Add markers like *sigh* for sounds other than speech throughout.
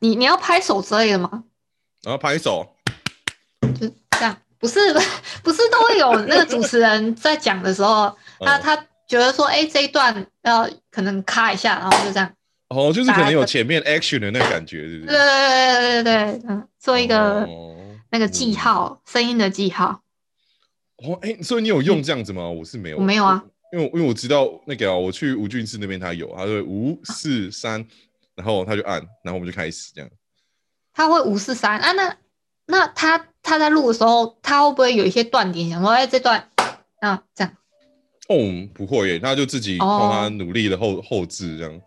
你你要拍手之类的吗？然后拍手，就这样，不是 *laughs* 不是都会有那个主持人在讲的时候，*laughs* 他嗯他觉得说，哎、这一段要可能卡一下，然后就这样，哦，就是可能有前面 action 的那个感觉，对不对是？对对对对对，嗯，做一个哦那个记号，声音的记号。哦，哎、所以你有用这样子吗？我是没有，我没有啊，因为因为我知道那个、啊、我去吴俊士那边他有，他说五四三，然后他就按，然后我们就开始这样。他会五四三啊，那那他他在录的时候，他会不会有一些断点，想说，哎、这段啊这样，哦，不会耶，他就自己哦帮他努力的后、后置这样，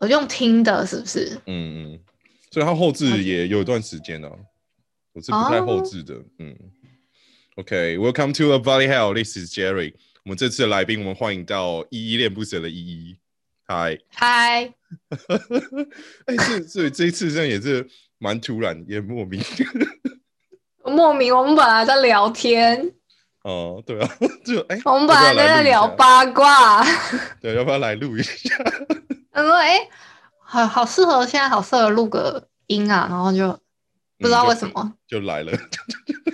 我用听的，是不是？嗯嗯，所以他后置也有一段时间了、我是不太后置的，嗯。OK，Welcome、to the Valley Hell，This is Jerry。我们这次的来宾，我们欢迎到依依恋不舍的依依。嗨，嗨，*laughs* 哎、所所以这一次这样也是蛮突然，也莫名。*laughs* 莫名我们本来在聊天，哦，对啊，就哎、我们本来在聊录一下八卦。*laughs* 对，要不要来录一下？他说：“哎、好好适合现在好适合录个音啊，然后就不知道为什么、就来了。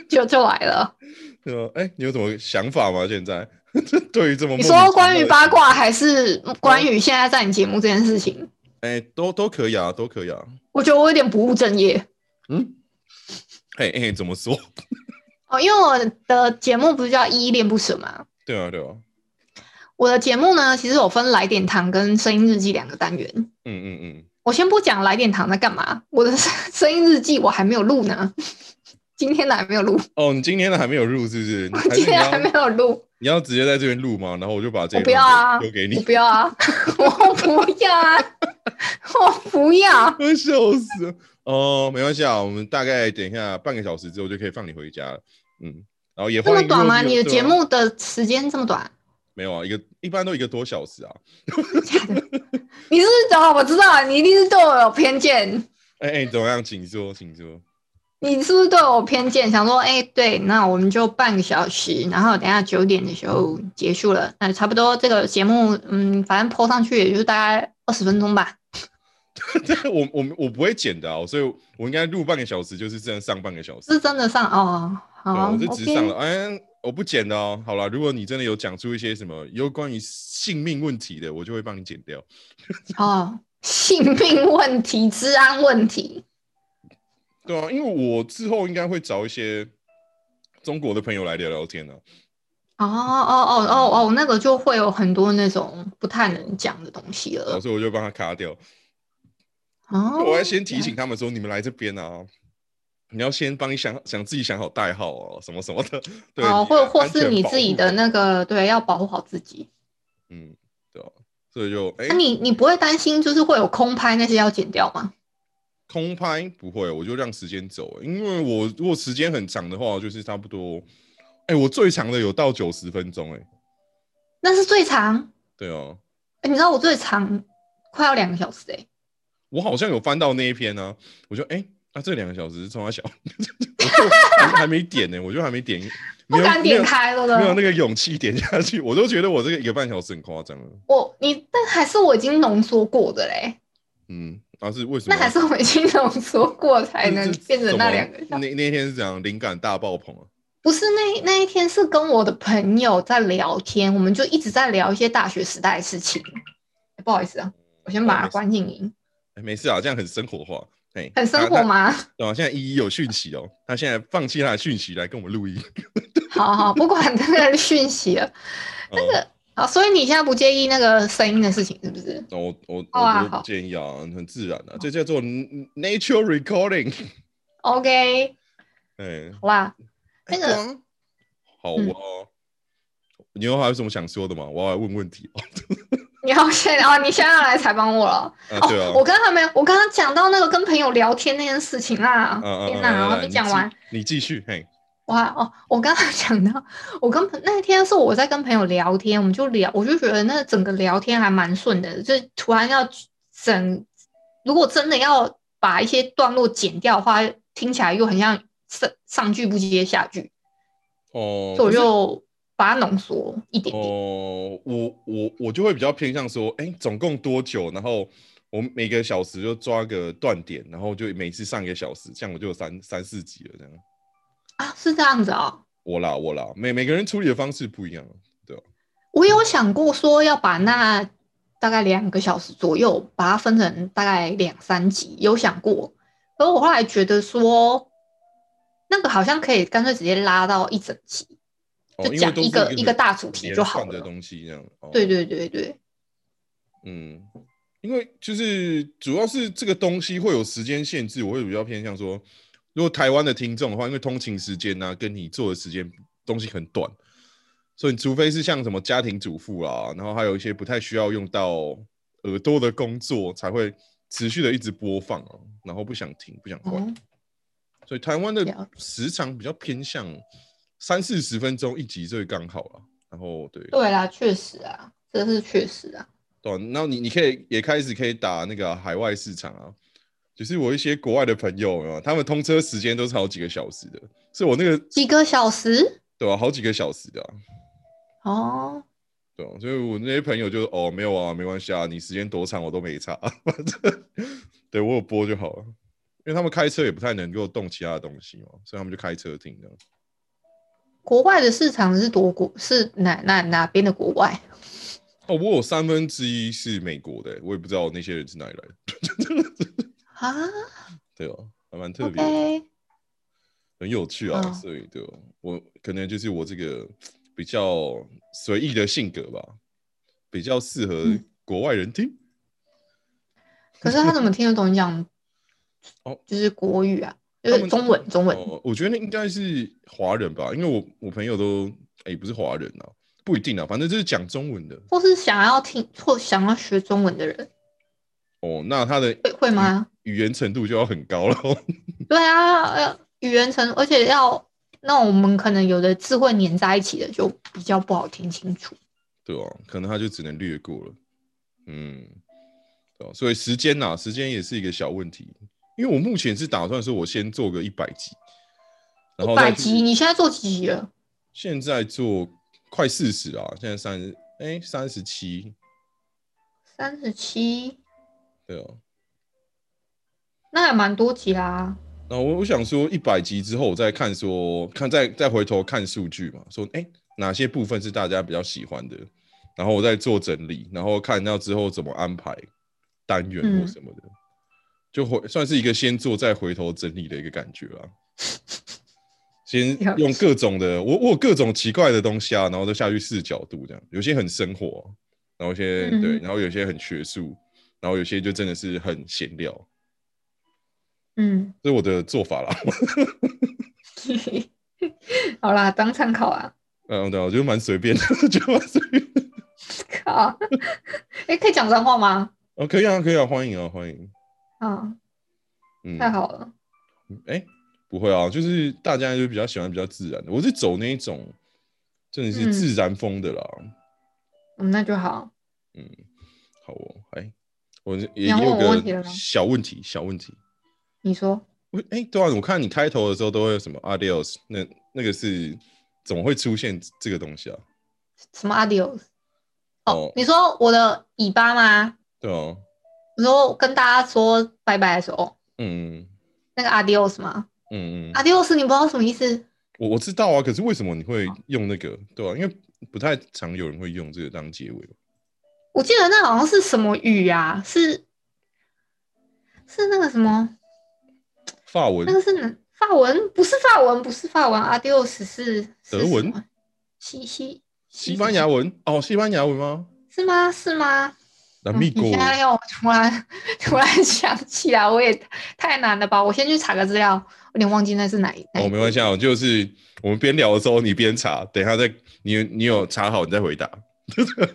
就就来了。对啊，哎、你有什么想法吗？现在 *laughs* 对于这么你说关于八卦，还是关于现在在你节目这件事情？哎、都都可以啊，都可以啊。我觉得我有点不务正业嗯，哎哎，怎么说？*laughs* 哦，因为我的节目不是叫依恋不舍嘛。对啊，对啊，我的节目呢，其实有分来点糖跟声音日记两个单元。嗯嗯嗯，我先不讲来点糖在干嘛，我的声音日记我还没有录呢，今天的还没有录，哦，你今天的还没有录是不是？*laughs* 你还是你今天还没要有录。你要直接在这边录吗？然后我就把这我一不要啊我段丢给你，不要啊，我不要啊，我不要。*laughs* 我笑死了。哦，没关系啊，我们大概等一下半个小时之后就可以放你回家了。嗯，然后也这么短吗？你的节目的时间这么短？没有啊，一个一般都一个多小时啊。你是不是哦？我知道了，你一定是对我有偏见。*laughs* 哎哎，怎么样？请说，请说。你是不是对我有偏见？想说，哎、对，那我们就半个小时，然后等下九点的时候结束了，那差不多这个节目，嗯，反正播上去也就是大概二十分钟吧。*laughs* 我我我不会剪的啊，所以我应该录半个小时，就是这样上半个小时。是真的上哦，好我就直上了。哎，我不剪的哦。好了，如果你真的有讲出一些什么有关于性命问题的，我就会帮你剪掉。*laughs* 哦，性命问题、治安问题，对啊，因为我之后应该会找一些中国的朋友来聊聊天呢、哦哦哦哦哦，那个就会有很多那种不太能讲的东西啊，了。所以我就帮他卡掉。哦，我要先提醒他们说，你们来这边啊，你要先帮你想想自己想好代号哦，什么什么的。对，哦，或或是你自己的那个，对，要保护好自己。嗯，对啊，所以就哎、那你你不会担心就是会有空拍那些要剪掉吗？空拍？不会，我就让时间走，因为我如果时间很长的话，就是差不多，哎、我最长的有到九十分钟，哎，那是最长。对哦、哎，你知道我最长快要两个小时哎、我好像有翻到那一篇呢、我就哎，那、这两个小时是从他小，*laughs* 还还没点呢、我就还没点，没有不敢点开了没有那个勇气点下去，我都觉得我这个一个半小时很夸张了，我你，但还是我已经浓缩过的嘞，嗯，啊是为什么？那还是我已经浓缩过才能是变成那两个小时。那那天是这样，灵感大爆棚啊！不是那那一天是跟我的朋友在聊天，我们就一直在聊一些大学时代的事情。哎不好意思啊，我先把它关静音。哎没事啊，这样很生活化，哎，很生活他？吗？他对啊，现在依依有讯息哦，他现在放弃他的讯息来跟我们录音。好好，不管那个讯息了。*laughs* 那个，好，所以你现在不介意那个声音的事情是不是？那我我好啊好我不建议啊，很自然啊，这叫做 nature recording。OK，哎，好吧，那个好嗯啊。你有还有什么想说的吗？我要来问问题哦。你要先哦，你现在要来采访我了。啊，对啊哦，，我刚刚还没有，我刚刚讲到那个跟朋友聊天那件事情啦。嗯嗯嗯，天哪，我还没讲完。，你继你继续，嘿，哇哦，我刚刚 *laughs* 讲到，我跟朋那天是我在跟朋友聊天，我们就聊，我就觉得那整个聊天还蛮顺的，就突然要整，如果真的要把一些段落剪掉的话，听起来又很像上上句不接下句，哦，所以我就把它浓缩一点点。哦，我我我就会比较偏向说，哎、总共多久？然后我每个小时就抓个断点，然后就每次上一个小时，这样我就有三三四集了这样。啊，是这样子哦。我啦我啦，每每个人处理的方式不一样，对吧？我有想过说要把那大概两个小时左右，把它分成大概两三集，有想过。可是我后来觉得说，那个好像可以干脆直接拉到一整集，哦，就讲一个一一个大主题就好了。东西这样。哦对对对对，嗯，因为就是主要是这个东西会有时间限制，我会比较偏向说，如果台湾的听众的话，因为通勤时间呢、跟你做的时间东西很短，所以除非是像什么家庭主妇啦，然后还有一些不太需要用到耳朵的工作，才会持续的一直播放哦，然后不想停，不想换。哦，所以台湾的了时长比较偏向三四十分钟一集，最刚好了。然后对对啦，确实啊，这是确实啊。对啊，然后你你可以也开始可以打那个啊海外市场啊，就是我一些国外的朋友啊，他们通车时间都是好几个小时的，是我那个几个小时对啊，好几个小时的、啊，哦，对啊，所以我那些朋友就哦没有啊，没关系啊，你时间多长我都没差，反 *laughs* 正对我有播就好了，因为他们开车也不太能够动其他的东西嘛，所以他们就开车听这样。国外的市场是多国是哪哪哪边的国外？哦，我有三分之一是美国的，我也不知道那些人是哪里来的。*laughs* 啊对哦，还蛮特别很有趣啊，嗯所以对哦我可能就是我这个比较随意的性格吧，比较适合嗯国外人听。*laughs* 可是他怎么听得懂你讲？哦，就是国语啊，就是中文，中文。哦，我觉得应该是华人吧，因为我我朋友都哎、不是华人啊，不一定啊，反正就是讲中文的或是想要听或想要学中文的人，哦，那他的会会吗？语言程度就要很高了。对啊，呃，语言程，而且要那我们可能有的字会粘在一起的，就比较不好听清楚。对啊，可能他就只能略过了。嗯，对啊，所以时间呐、时间也是一个小问题。因为我目前是打算说，我先做个一百集，然后一百集，你现在做几集了？现在做快四十啊，现在三十，哎，三十七，三十七，对啊。那还蛮多集啦。然后我我想说，一百集之后我再看说，看再再回头看数据嘛，说哎哪些部分是大家比较喜欢的，然后我再做整理，然后看到之后怎么安排单元或嗯什么的，就回算是一个先做再回头整理的一个感觉啦。*laughs* 先用各种的，我我有各种奇怪的东西啊，然后都下去试角度，这样有些很生活，然后有些、嗯对，然后有些很学术，然后有些就真的是很闲聊，嗯，这是我的做法啦。*laughs* 好啦，当参考啊。嗯，对，我觉得蛮随便的，我 *laughs* 觉得蛮随便的。靠，哎、可以讲脏话吗？哦，可以啊，可以啊，欢迎啊，欢迎。啊，嗯，太好了。哎、不会啊，就是大家就比较喜欢比较自然的，我是走那一种真的是嗯自然风的啦。嗯，那就好。嗯，好哦，哎，我也有个小问题，小问题。你说我哎、对啊，我看你开头的时候都会有什么 adios，那那个是怎么会出现这个东西啊？什么 adios？哦哦，你说我的尾巴吗？对啊，你说跟大家说拜拜的时候，嗯那个 adios 吗嗯嗯，？adios 你不知道什么意思？我我知道啊，可是为什么你会用那个？对啊，因为不太常有人会用这个当结尾。我记得那好像是什么语啊？是是那个什么？法文那个是哪法文？不是法文，不是法文，adios 是是德文西西西班牙文哦，西班牙文吗？是吗？是吗？嗯那米国你现在要我突然突然想起来，我也太难了吧？我先去查个资料，有点忘记那是哪一哪一哦，没关系啊，就是我们边聊的时候你边查，等一下再你你有查好你再回答，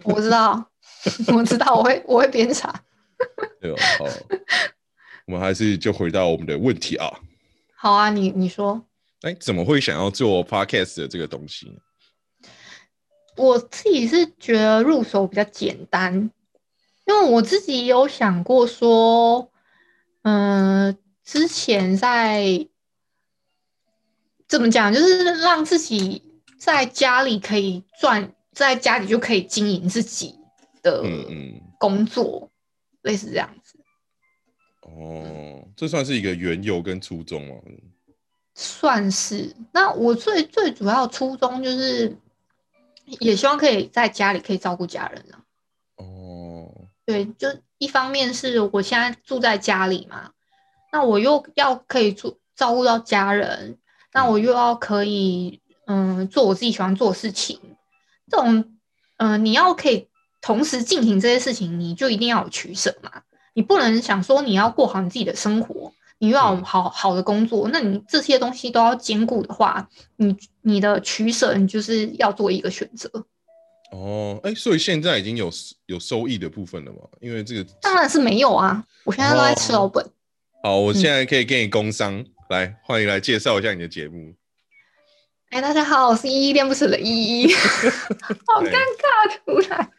我知道，*laughs* 我知道，我会我会边查。对哦？好，我们还是就回到我们的问题啊，好啊，你你说，哎，怎么会想要做 podcast 的这个东西呢？我自己是觉得入手比较简单，因为我自己有想过说，嗯、之前在怎么讲，就是让自己在家里可以赚，在家里就可以经营自己的嗯嗯，工作，类似这样子。哦，这算是一个缘由跟初衷吗？算是。那我最最主要初衷就是，也希望可以在家里可以照顾家人啊。哦，对，就一方面是我现在住在家里嘛，那我又要可以住照顾到家人，那我又要可以嗯做我自己喜欢做的事情，这种嗯、呃你要可以同时进行这些事情，你就一定要有取舍嘛，你不能想说你要过好你自己的生活，你又要好好的工作，那你这些东西都要兼顾的话，你你的取舍你就是要做一个选择。哦，哎，所以现在已经有有收益的部分了嘛？因为这个当然是没有啊，我现在都在吃老本。好，我现在可以给你工商，来，欢迎来介绍一下你的节目。哎，大家好，我是依依恋不舍的依依，*laughs* 好尴尬，突然。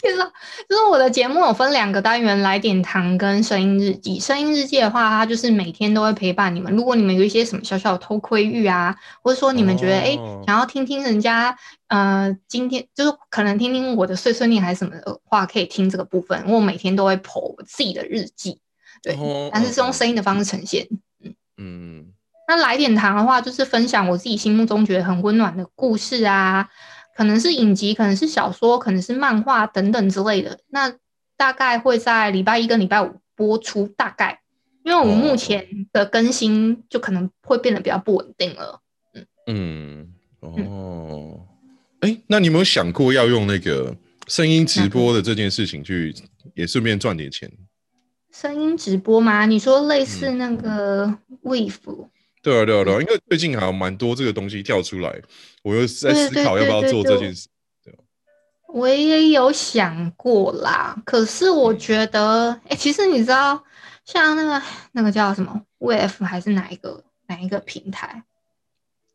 介绍就是我的节目有分两个单元，来点糖跟声音日记。声音日记的话，它就是每天都会陪伴你们。如果你们有一些什么小小的偷窥欲啊，或者说你们觉得哎、哦想要听听人家呃今天就是可能听听我的碎碎念还是什么的话，可以听这个部分。我每天都会 po 我自己的日记，对，哦但是是用嗯声音的方式呈现。嗯嗯，那来点糖的话，就是分享我自己心目中觉得很温暖的故事啊，可能是影集，可能是小说，可能是漫画等等之类的。那大概会在礼拜一跟礼拜五播出，大概，因为我们目前的更新就可能会变得比较不稳定了。嗯嗯，哦，哎、那你有没有想过要用那个声音直播的这件事情去，也顺便赚点钱？声音直播吗？你说类似嗯那个 Wave，、对啊，对啊，对啊，因为最近还有蛮多这个东西跳出来，我又在思考要不要对对对对做这件事。我也有想过啦，可是我觉得，哎、其实你知道，像那个那个叫什么 WF 还是哪一个哪一个平台，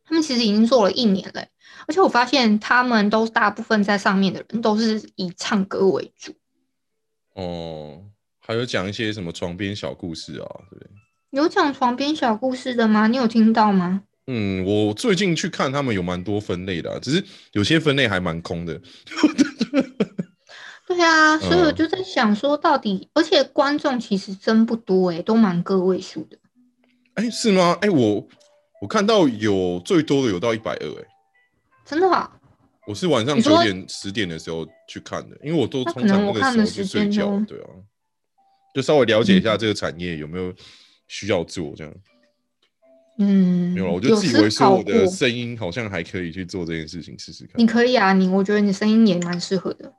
他们其实已经做了一年了欸、而且我发现他们都大部分在上面的人都是以唱歌为主。哦，还有讲一些什么床边小故事啊，对不对？有讲床边小故事的吗？你有听到吗？嗯，我最近去看他们有蛮多分类的、啊，只是有些分类还蛮空的。对啊，所以我嗯就在想说，到底，而且观众其实真不多诶、都蛮个位数的。哎、是吗？哎、我我看到有最多的有到一百二，哎，真的啊？我是晚上九点十点的时候去看的，因为我都通常那个时候去睡觉，对啊，就稍微了解一下嗯这个产业有没有需要做这样。嗯，没有了，我就自以为思考说我的声音好像还可以去做这件事情试试看你。可以啊，你我觉得你声音也蛮适合的。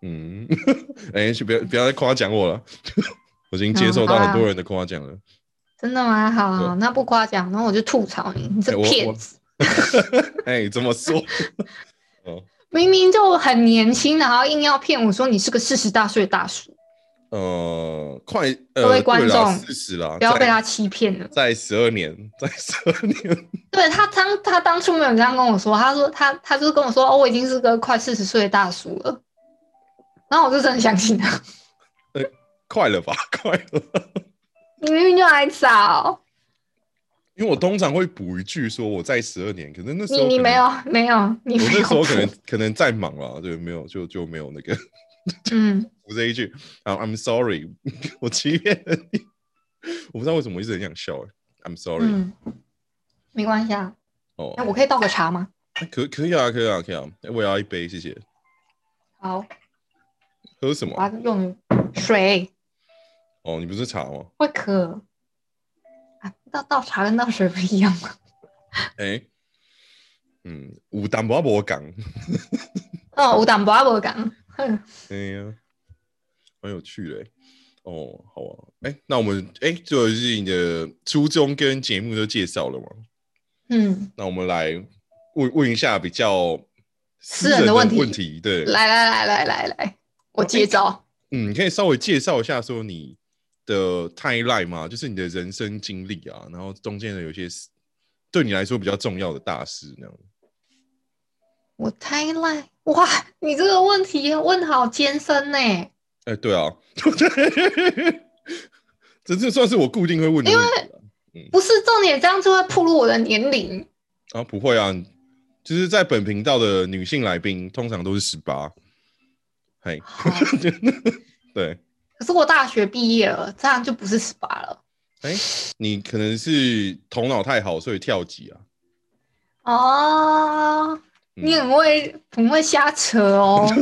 嗯，*laughs* 哎、去不要不要再夸奖我了，*laughs* 我已经接受到很多人的夸奖了。真的吗？好好，那不夸奖，然后我就吐槽你，你这骗子！*laughs* 哎、怎么说？明明就很年轻，然后硬要骗我说你是个四十大岁的大叔，呃，快呃各呃，位观众四十了，不要被他欺骗了。在十二年，在十二年，*laughs* 对他当他当初没有这样跟我说，他说他他就是跟我说哦，我已经是个快四十岁的大叔了，然后我就真的相信他，呃快了吧，*laughs* 快了。你明明就还早，因为我通常会补一句说我在十二年，可是那时候你你没有没有你那时候可能可能在忙了，对，没有就就没有那个嗯补这一句啊，I'm sorry，*laughs* 我欺骗了你，我不知道为什么我一直很想笑哎，I'm sorry，、嗯，没关系啊，哦那，，我可以倒个茶吗？哎可可以啊，可以啊，可以啊，哎我也要一杯，谢谢。好，喝什么我要用水。哦，你不是茶吗？会渴啊，倒倒茶跟倒水不一样吗？*laughs* 哎、嗯，有淡薄无讲，*laughs* 哦，有淡薄仔无讲，哼哎呀，蛮有趣的欸。哦，好啊，哎、那我们哎，就是你的初衷跟节目都介绍了吗？嗯，那我们来问问一下比较私人的问题问题，对，来来来来来来，我接招。嗯，你可以稍微介绍一下说你的 timeline 吗？就是你的人生经历啊，然后中间的有些事对你来说比较重要的大事那样。我太赖哇！你这个问题问得好艰深呢，哎、对啊，*laughs* 这这算是我固定会问的问题了不是重点，这样就会暴露我的年龄。啊，不会啊，就是在本频道的女性来宾通常都是十八，嘿，*laughs* 对，可是我大学毕业了，这样就不是十八了。哎，你可能是头脑太好，所以跳级啊。哦，你很会很会瞎扯哦。*laughs*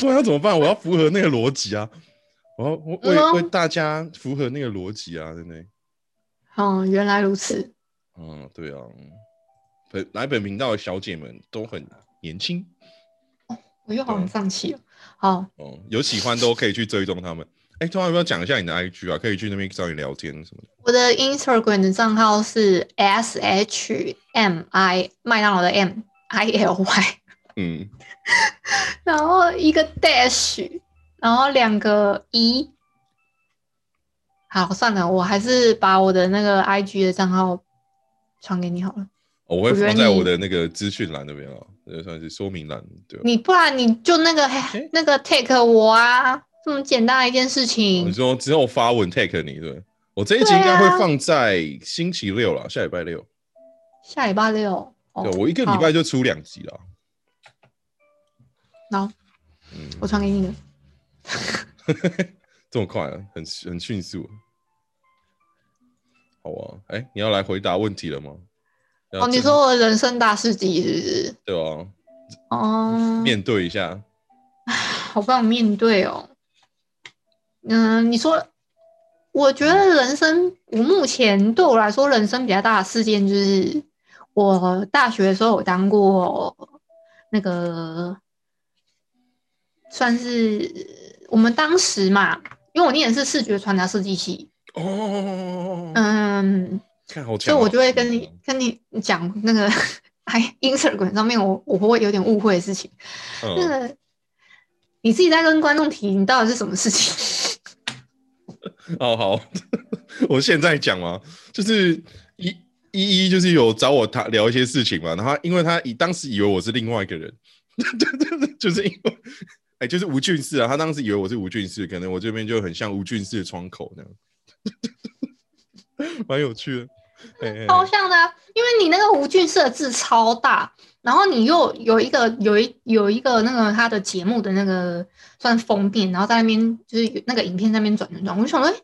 不然要怎么办？我要符合那个逻辑啊！*laughs* 我要为为大家符合那个逻辑啊，对不对？哦，原来如此。嗯，对啊。本来本频道的小姐们都很年轻。哦，我又好像丧气了。好。哦，有喜欢都可以去追踪他们。*laughs* 哎，突然要不要讲一下你的 IG 啊？可以去那边找你聊天什么的。我的 Instagram 的账号是 S H M I 麦当劳的 M I L Y。嗯。然后一个 dash，然后两个一。好，算了，我还是把我的那个 IG 的账号传给你好了。我会放在我的那个资讯栏那边啊，这算是说明栏，对你不然你就那个那个 take 我啊，这么简单的一件事情。你说只有发文 take 你，对我这一集应该会放在星期六了，下礼拜六。下礼拜六。对，我一个礼拜就出两集了。好，我传给你了。*laughs* 这么快啊，很很迅速。好啊，哎，你要来回答问题了吗？哦，你说我人生大事记是不是？对啊。哦。面对一下。好不想面对哦。嗯，你说，我觉得人生，我目前对我来说，人生比较大的事件就是，我大学的时候有当过那个。算是我们当时嘛，因为我念的是视觉传达设计系哦，嗯，所以我就会跟你跟你讲那个 *laughs* 哎，Instagram 上面我我会有点误会的事情，那个你自己在跟观众提，你到底是什么事情？*laughs* 哦好，*laughs* 我现在讲嘛，就是一一一就是有找我他聊一些事情嘛，然后因为他以当时以为我是另外一个人，就是因为。哎，就是吴俊士啊，他当时以为我是吴俊士，可能我这边就很像吴俊士的窗口那样，*laughs* 蛮有趣的，超像的。因为你那个吴俊士的字超大，然后你又有一个有一有一个那个他的节目的那个算封面，然后在那边就是那个影片那边转转转，我就想说，哎，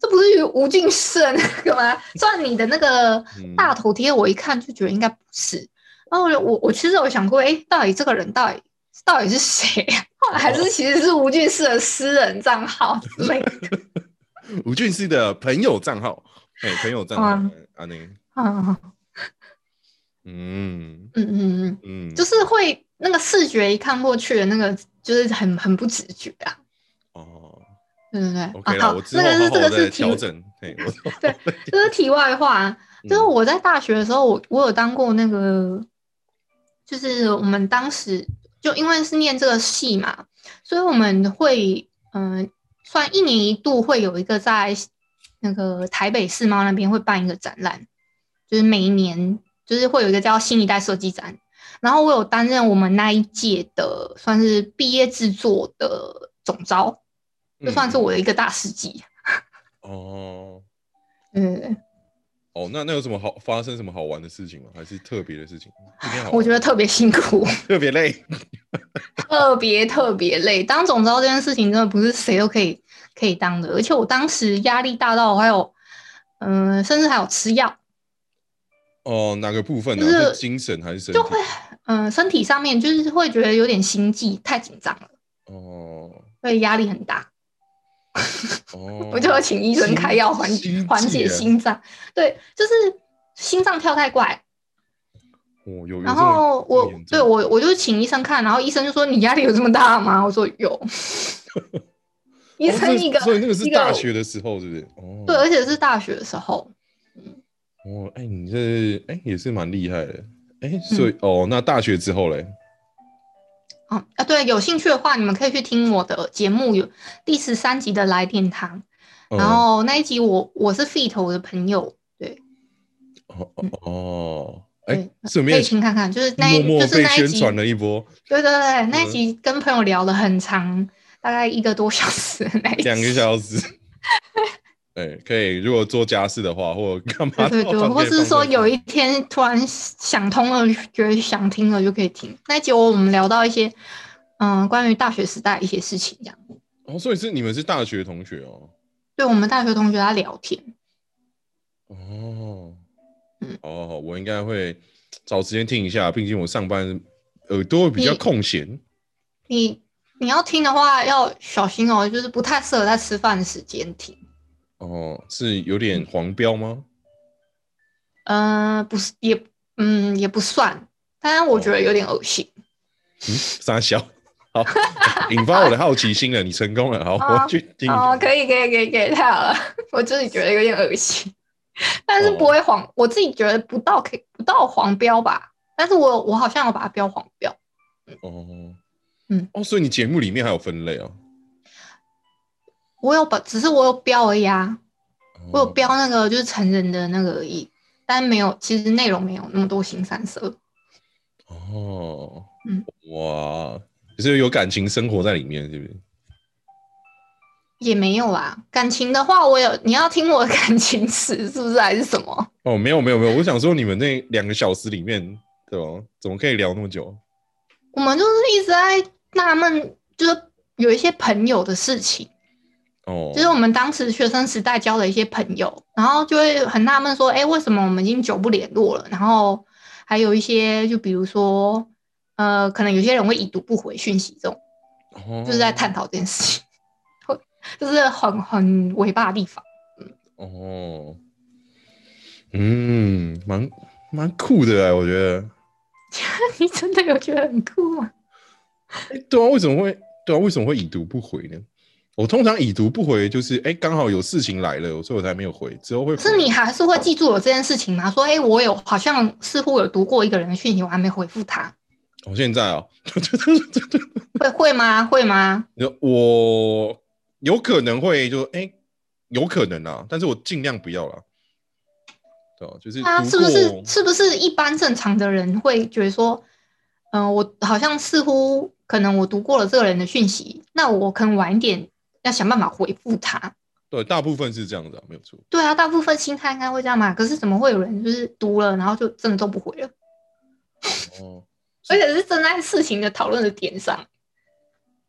这不是吴俊士的那个吗？*laughs* 算你的那个大头贴，我一看就觉得应该不是。然后我我其实有想过，哎，到底这个人到底？到底是谁呀？*laughs* 还是其实是吴俊士的私人账号之类的？*laughs* 吴俊士的朋友账号，哎，朋友账号，啊，那，啊，嗯嗯嗯嗯，就是会那个视觉一看过去的那个，就是很很不直觉啊。哦，对对对，啊好，那个是这个是调整，对，对，这是题外话。就是我在大学的时候，我我有当过那个，就是我们当时。就因为是念这个系嘛，所以我们会嗯，算一年一度会有一个在那个台北世贸那边会办一个展览，就是每一年就是会有一个叫新一代设计展，然后我有担任我们那一届的算是毕业制作的总招，就算是我的一个大事迹。*laughs* 哦，嗯。哦，那那有什么好发生什么好玩的事情吗？还是特别的事情？我觉得特别辛苦，*laughs* 特别累，*laughs* 特别特别累。当总招这件事情真的不是谁都可以可以当的，而且我当时压力大到还有，嗯，甚至还有吃药。哦，哪个部分呢？是精神还是身体？就会，嗯，身体上面就是会觉得有点心悸，太紧张了。哦，所以压力很大。哦，我就要请医生开药缓缓解心脏。对，就是心脏跳太快。哦，有。然后我对我我就请医生看，然后医生就说：“你压力有这么大吗？”我说：“有。*laughs* ”医生一个，所以那个是大学的时候，是不是？哦，对，而且是大学的时候。哦，哎，你这哎也是蛮厉害的。哎，所以哦，那大学之后嘞？哦啊，对，有兴趣的话，你们可以去听我的节目，有第十三集的来电堂，然后那一集我我是 fit 我的朋友，对，哦哦，哎，顺便可以听看看，就是那一就是那一集宣传了一波，对对对，那一集跟朋友聊了很长，大概一个多小时，两个小时。*laughs* 对，可以。如果做家事的话，或者干嘛？对对对，或是说有一天突然想通了，觉得想听了就可以听。那结果我们聊到一些，嗯，关于大学时代一些事情，这样。哦，所以是你们是大学同学哦？对，我们大学同学在聊天。哦，嗯哦，我应该会找时间听一下，毕竟我上班耳朵比较空闲。你你要听的话要小心哦，就是不太适合在吃饭的时间听。哦，是有点黄标吗？嗯、不是，也嗯也不算，但是我觉得有点恶心。嗯，傻笑，好，*laughs* 引发我的好奇心了，你成功了，好，哦我去听哦。，可以可以可以可以，太好了，我自己觉得有点恶心，但是哦不会黄，我自己觉得不到可以不到黄标吧，但是我我好像有把它标黄标。哦，嗯，哦，所以你节目里面还有分类啊？我有把，只是我有标而已啊，我有哦标那个就是成人的那个而已，但没有，其实内容没有那么多新三色。哦，嗯，哇，就是有感情生活在里面，是不是？也没有啦，感情的话，我有你要听我的感情史是不是还是什么？哦，没有没有没有，我想说你们那两个小时里面，对吧？怎么可以聊那么久？我们就是一直在纳闷，就是有一些朋友的事情，哦，就是我们当时学生时代交的一些朋友，然后就会很纳闷说，哎、为什么我们已经久不联络了？然后还有一些，就比如说，呃，可能有些人会已读不回讯息，这种哦就是在探讨这件事情，会就是很很伟大的地方。哦，嗯，蛮蛮酷的哎，我觉得。*laughs* 你真的有觉得很酷吗？哎，对啊，为什么会对啊？为什么会已读不回呢？我通常已读不回，就是哎，刚好有事情来了，所以我才没有回，之后会。是你还是会记住有这件事情吗？说，哎、我有好像似乎有读过一个人的讯息，我还没回复他，我现在 *laughs* 啊，会会吗？会吗？我有可能会就哎，有可能啊，但是我尽量不要了。对啊，就是啊，读是不是是不是一般正常的人会觉得说，嗯、我好像似乎可能我读过了这个人的讯息，那我可能晚一点要想办法回复他。对，大部分是这样的啊，没有错。对啊，大部分心态应该会这样嘛。可是怎么会有人就是读了，然后就真的都不回了，哦 *laughs* 而且是正在事情的讨论的点上。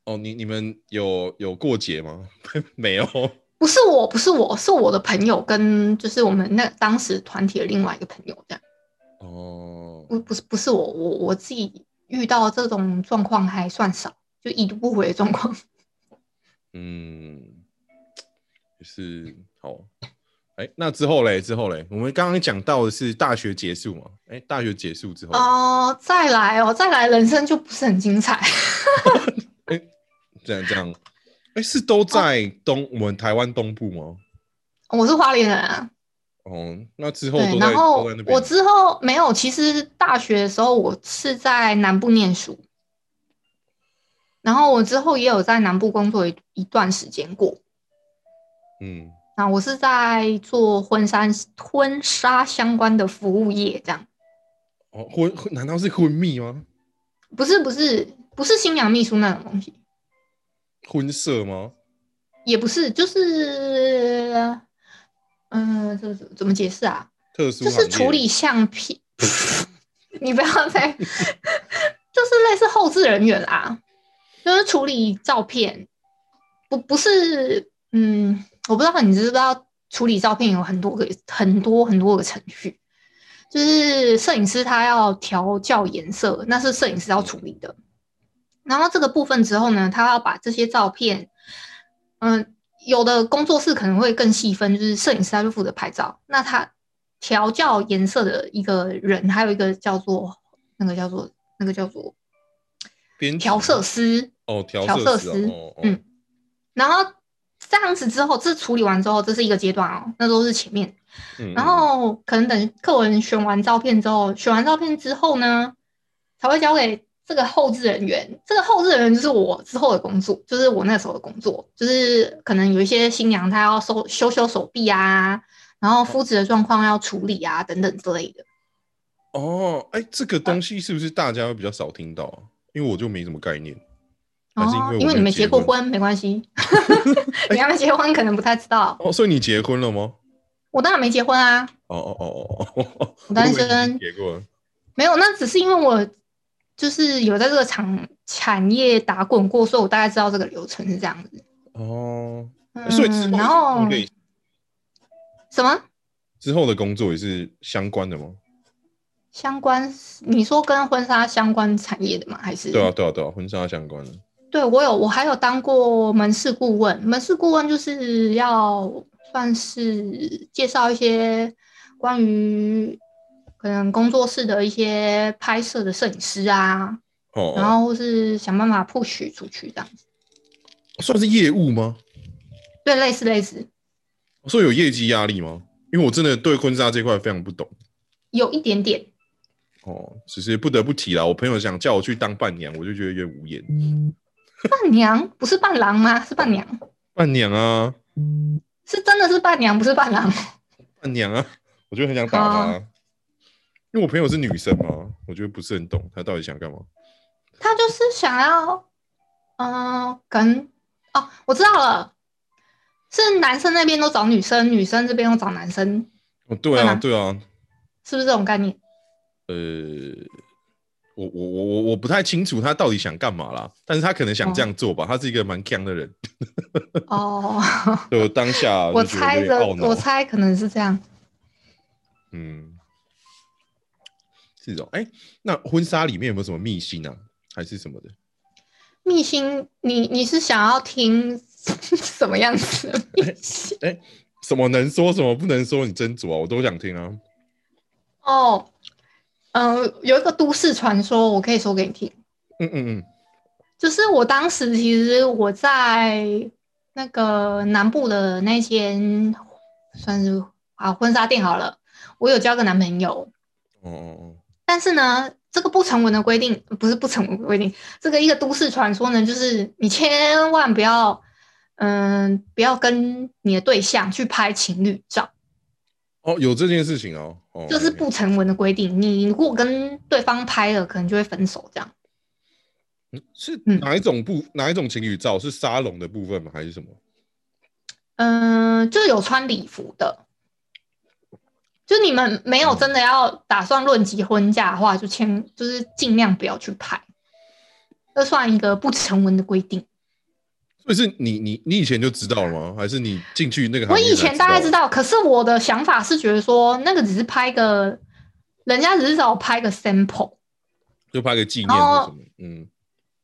哦，你你们有有过节吗？*laughs* 没有。不是我，不是我，是我的朋友跟就是我们那当时团体的另外一个朋友这样。哦，不不是不是我，我我自己遇到这种状况还算少，就已读不回的状况。嗯，也是好。哎，那之后嘞？之后嘞？我们刚刚讲到的是大学结束嘛？哎，大学结束之后，哦，再来哦，再来，人生就不是很精彩。*laughs* 哎这样这样，哎，是都在东、我们台湾东部吗？我是花莲人啊，哦，那之后，都在然后都在那边。我之后没有，其实大学的时候我是在南部念书，然后我之后也有在南部工作一一段时间过。嗯，那我是在做婚纱婚纱相关的服务业，这样哦，婚婚难道是婚蜜吗？不是不是不是新娘秘书那种东西，婚摄吗？也不是，就是嗯，这怎怎么解释啊？特殊就是处理相片，*laughs* 你不要再，*laughs* 就是类似后置人员啦，就是处理照片，不不是，嗯，我不知道你知不知道，处理照片有很多个很多很多个程序，就是摄影师他要调校颜色，那是摄影师要处理的。然后这个部分之后呢，他要把这些照片，嗯，有的工作室可能会更细分，就是摄影师他就负责拍照，那他调教颜色的一个人，还有一个叫做那个叫做那个叫做调色师，哦，调调色师哦，哦嗯，然后这样子之后，这处理完之后，这是一个阶段哦，那都是前面。嗯，然后可能等客人选完照片之后，选完照片之后呢，才会交给这个后置人员。这个后置人员就是我之后的工作，就是我那时候的工作，就是可能有一些新娘她要收修修手臂啊，然后肤质的状况要处理啊，等等之类的。哦，哎，这个东西是不是大家会比较少听到啊？因为我就没什么概念。还是因为我哦，因为你没没结过婚，没关系。*laughs* 你还没结婚，可能不太知道。哦，所以你结婚了吗？我当然没结婚啊，哦哦哦哦哦哦，我单身结过了。没有，那只是因为我就是有在这个产产业打滚过，所以我大概知道这个流程是这样子。哦，所以之嗯，然后什么之后的工作也是相关的吗？相关？你说跟婚纱相关产业的吗？还是对啊，对啊，对啊，婚纱相关的。对我有，我还有当过门市顾问。门市顾问就是要算是介绍一些关于可能工作室的一些拍摄的摄影师啊，哦，然后或是想办法 push 出去这样子。算是业务吗？对，类似类似，所以有业绩压力吗？因为我真的对婚纱这块非常不懂。有一点点。哦，只是不得不提啦，我朋友想叫我去当伴娘，我就觉得有点无言。伴娘？不是伴郎吗？是伴娘，伴娘啊，是真的是伴娘，不是伴郎。伴娘啊，我就很想打他，哦。因为我朋友是女生嘛，我觉得不是很懂她到底想干嘛。他就是想要，嗯、可能哦，我知道了，是男生那边都找女生，女生这边又找男生，哦，对啊，对啊，是不是这种概念？呃，我我我我我不太清楚他到底想干嘛啦，但是他可能想这样做吧，他是一个蛮强的人，哦，*laughs* 就当下 *laughs* 我猜的我猜可能是这样。嗯，是这种。哎、那婚纱里面有没有什么秘辛啊，还是什么的？秘辛，你你是想要听 *laughs* 什么样子的秘辛？哎什么能说，什么不能说？你斟酌啊，我都想听啊。哦，嗯、有一个都市传说，我可以说给你听。嗯嗯嗯，就是我当时其实我在那个南部的那间算是啊婚纱店好了，我有交个男朋友，哦哦但是呢，这个不成文的规定不是不成文规定，这个一个都市传说呢，就是你千万不要，嗯、不要跟你的对象去拍情侣照，哦，哦，有这件事情哦，哦，这是不成文的规定。你如果跟对方拍了，可能就会分手这样。是嗯哪一种部哪一种情侣照？是沙龙的部分吗？还是什么？嗯，就有穿礼服的，就你们没有真的要打算论及婚嫁的话，就千就是尽量不要去拍，这算一个不成文的规定。所以是你你你以前就知道了吗？还是你进去那个我以前大概知道，可是我的想法是觉得说，那个只是拍个，人家只是找我拍个 sample，就拍个纪念什么？嗯，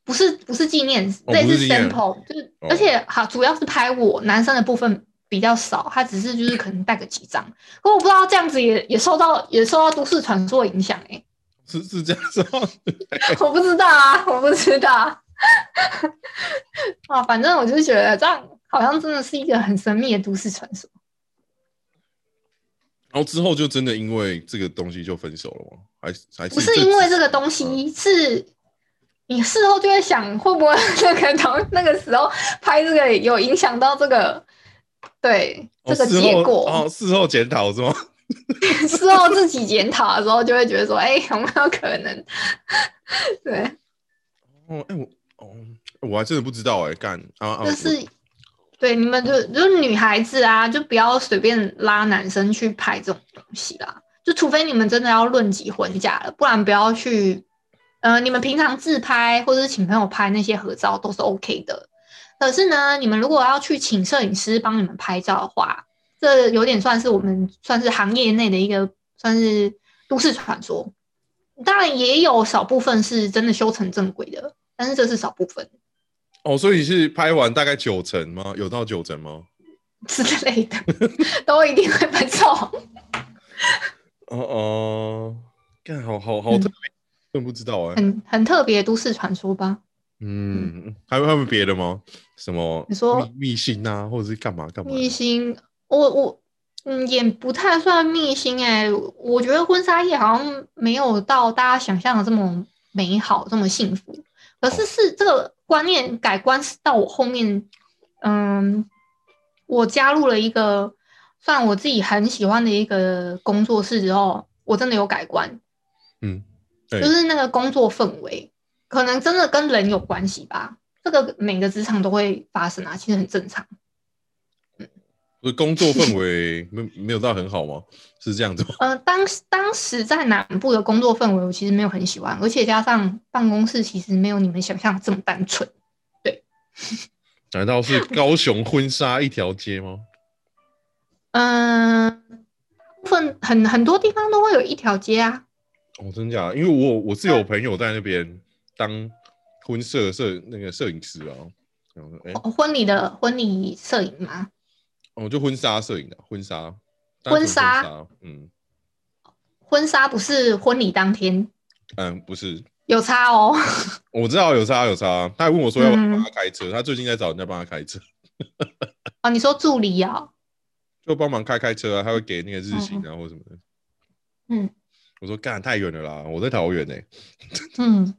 不是不是纪念，哦类似不是 sample，就是、哦。而且好主要是拍我男生的部分比较少，他只是就是可能带个几张，可我不知道这样子也也受到也受到都市传说影响哎、是是这样子吗？*laughs* 我不知道啊，我不知道啊，*laughs* 反正我就是觉得这样好像真的是一个很神秘的都市传说。然后之后就真的因为这个东西就分手了吗？还是还是不是因为这个东西，是你事后就会想，会不会那个同那个时候拍这个有影响到这个对这个结果？哦，事后检讨是吗？*laughs* 事后自己检讨的时候，就会觉得说，哎、有没有可能？*laughs* 对，哦，哎、我哦，我还真的不知道哎、干啊就是对你们就就是女孩子啊，就不要随便拉男生去拍这种东西啦。就除非你们真的要论及婚嫁了，不然不要去。呃，你们平常自拍或者是请朋友拍那些合照都是 OK 的。可是呢，你们如果要去请摄影师帮你们拍照的话，这有点算是我们算是行业内的一个算是都市传说。当然也有少部分是真的修成正轨的，但是这是少部分。哦，所以是拍完大概九成吗？有到九成吗？之类的，都一定会分手。*laughs* 哦哦，干好好好嗯特别，真的不知道哎、很很特别都市传说吧？嗯，还有还有别的吗？什么？你说密密信啊，或者是干嘛干嘛的？秘辛，我我嗯也不太算密信哎、我觉得婚纱业好像没有到大家想象的这么美好，这么幸福。可是是这个观念改观是到我后面，嗯，我加入了一个算我自己很喜欢的一个工作室之后，我真的有改观。嗯，对就是那个工作氛围，可能真的跟人有关系吧。这个每个职场都会发生啊，其实很正常。我的工作氛围没没有到很好吗？是这样子吗？*laughs* 呃，当时当时在南部的工作氛围，我其实没有很喜欢，而且加上办公室其实没有你们想象的这么单纯。对 *laughs* 难道是高雄婚纱一条街吗？嗯，部分很很多地方都会有一条街啊。哦，真假？因为我我是有朋友在那边当婚摄摄那个摄影师啊。哎，婚礼的婚礼摄影吗？哦，就婚纱摄影的婚纱。婚纱，嗯，婚纱不是婚礼当天。嗯，不是。有差哦。我知道有差有差。他还问我说要不要帮他开车，他最近在找人家帮他开车。*laughs* 哦，你说助理啊？*laughs* 就帮忙开开车啊，他会给那个日薪啊或什么的。嗯。*laughs* 我说干太远了啦，我在桃园呢。嗯。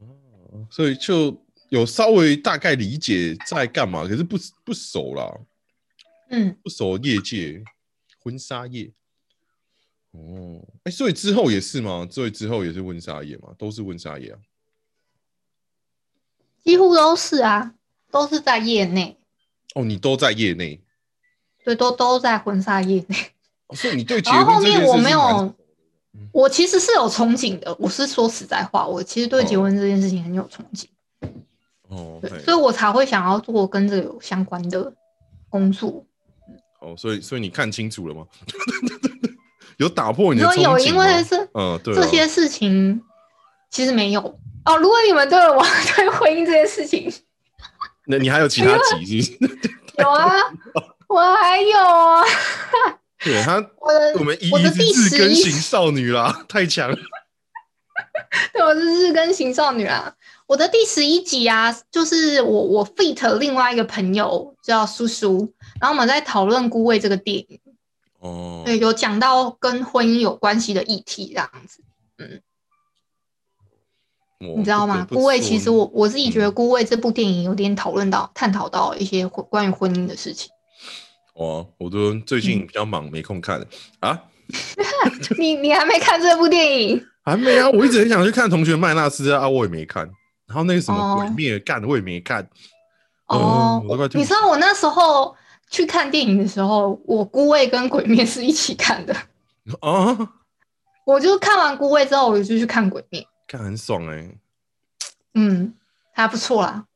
哦，所以就有稍微大概理解在干嘛，可是不不熟啦。嗯。不熟业界，婚纱业。哦，哎，所以之后也是吗？所以之后也是婚纱业吗？都是婚纱业啊。几乎都是啊，都是在业内。哦，你都在业内。对，都都在婚纱业内。*laughs* 所以你对结婚后面我没有，我其实是有憧憬的。我是说实在话，我其实对结婚这件事情很有憧憬。哦，对，所以我才会想要做跟这个有相关的工作。哦，所以所以你看清楚了吗？*laughs* 有打破你的憧有，因为是嗯，对，这些事情其实没有哦。如果你们对我对婚姻这件事情，那你还有其他集是？*laughs* 有啊。*laughs* 我还有啊，对他，我的我们一我的第日更型少女啦，太强了。对，我是日更型少女啊。我的第十一集啊，就是我我 fit 另外一个朋友叫叔叔，然后我们在讨论《孤味》这个电影。哦，对，有讲到跟婚姻有关系的议题，这样子。嗯，你知道吗？《孤味》其实我我自己觉得，《孤味》这部电影有点讨论到、探讨到一些关于婚姻的事情。哦，我都最近比较忙，没空看啊。*laughs* 你你还没看这部电影？还没啊！我一直很想去看《同学麦纳斯》啊，我也没看。然后那个什么《鬼灭》干，我也没看。哦，你知道我那时候去看电影的时候，我孤味跟鬼灭是一起看的。*laughs* 啊！我就看完孤味之后，我就去看鬼灭，看很爽哎。*tsk* 嗯，还不错啦。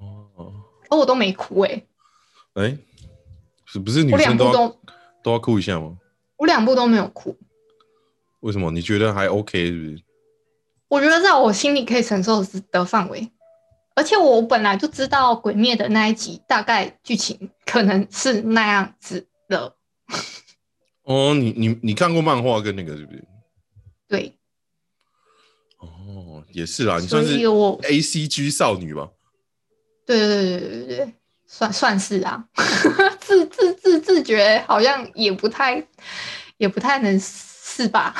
哦，而我都没哭哎。哎。是不是女生都都要哭一下吗？我两部都没有哭，为什么？你觉得还 OK 是不是？我觉得在我心里可以承受的范围，而且我本来就知道《鬼灭》的那一集大概剧情可能是那样子的。*laughs* 哦，你你你看过漫画跟那个是不是？对。哦，也是啦，你算是 A C G 少女吧？对对对对对对。算算是啊，*laughs* 自自自自觉好像也不太，也不太能是吧？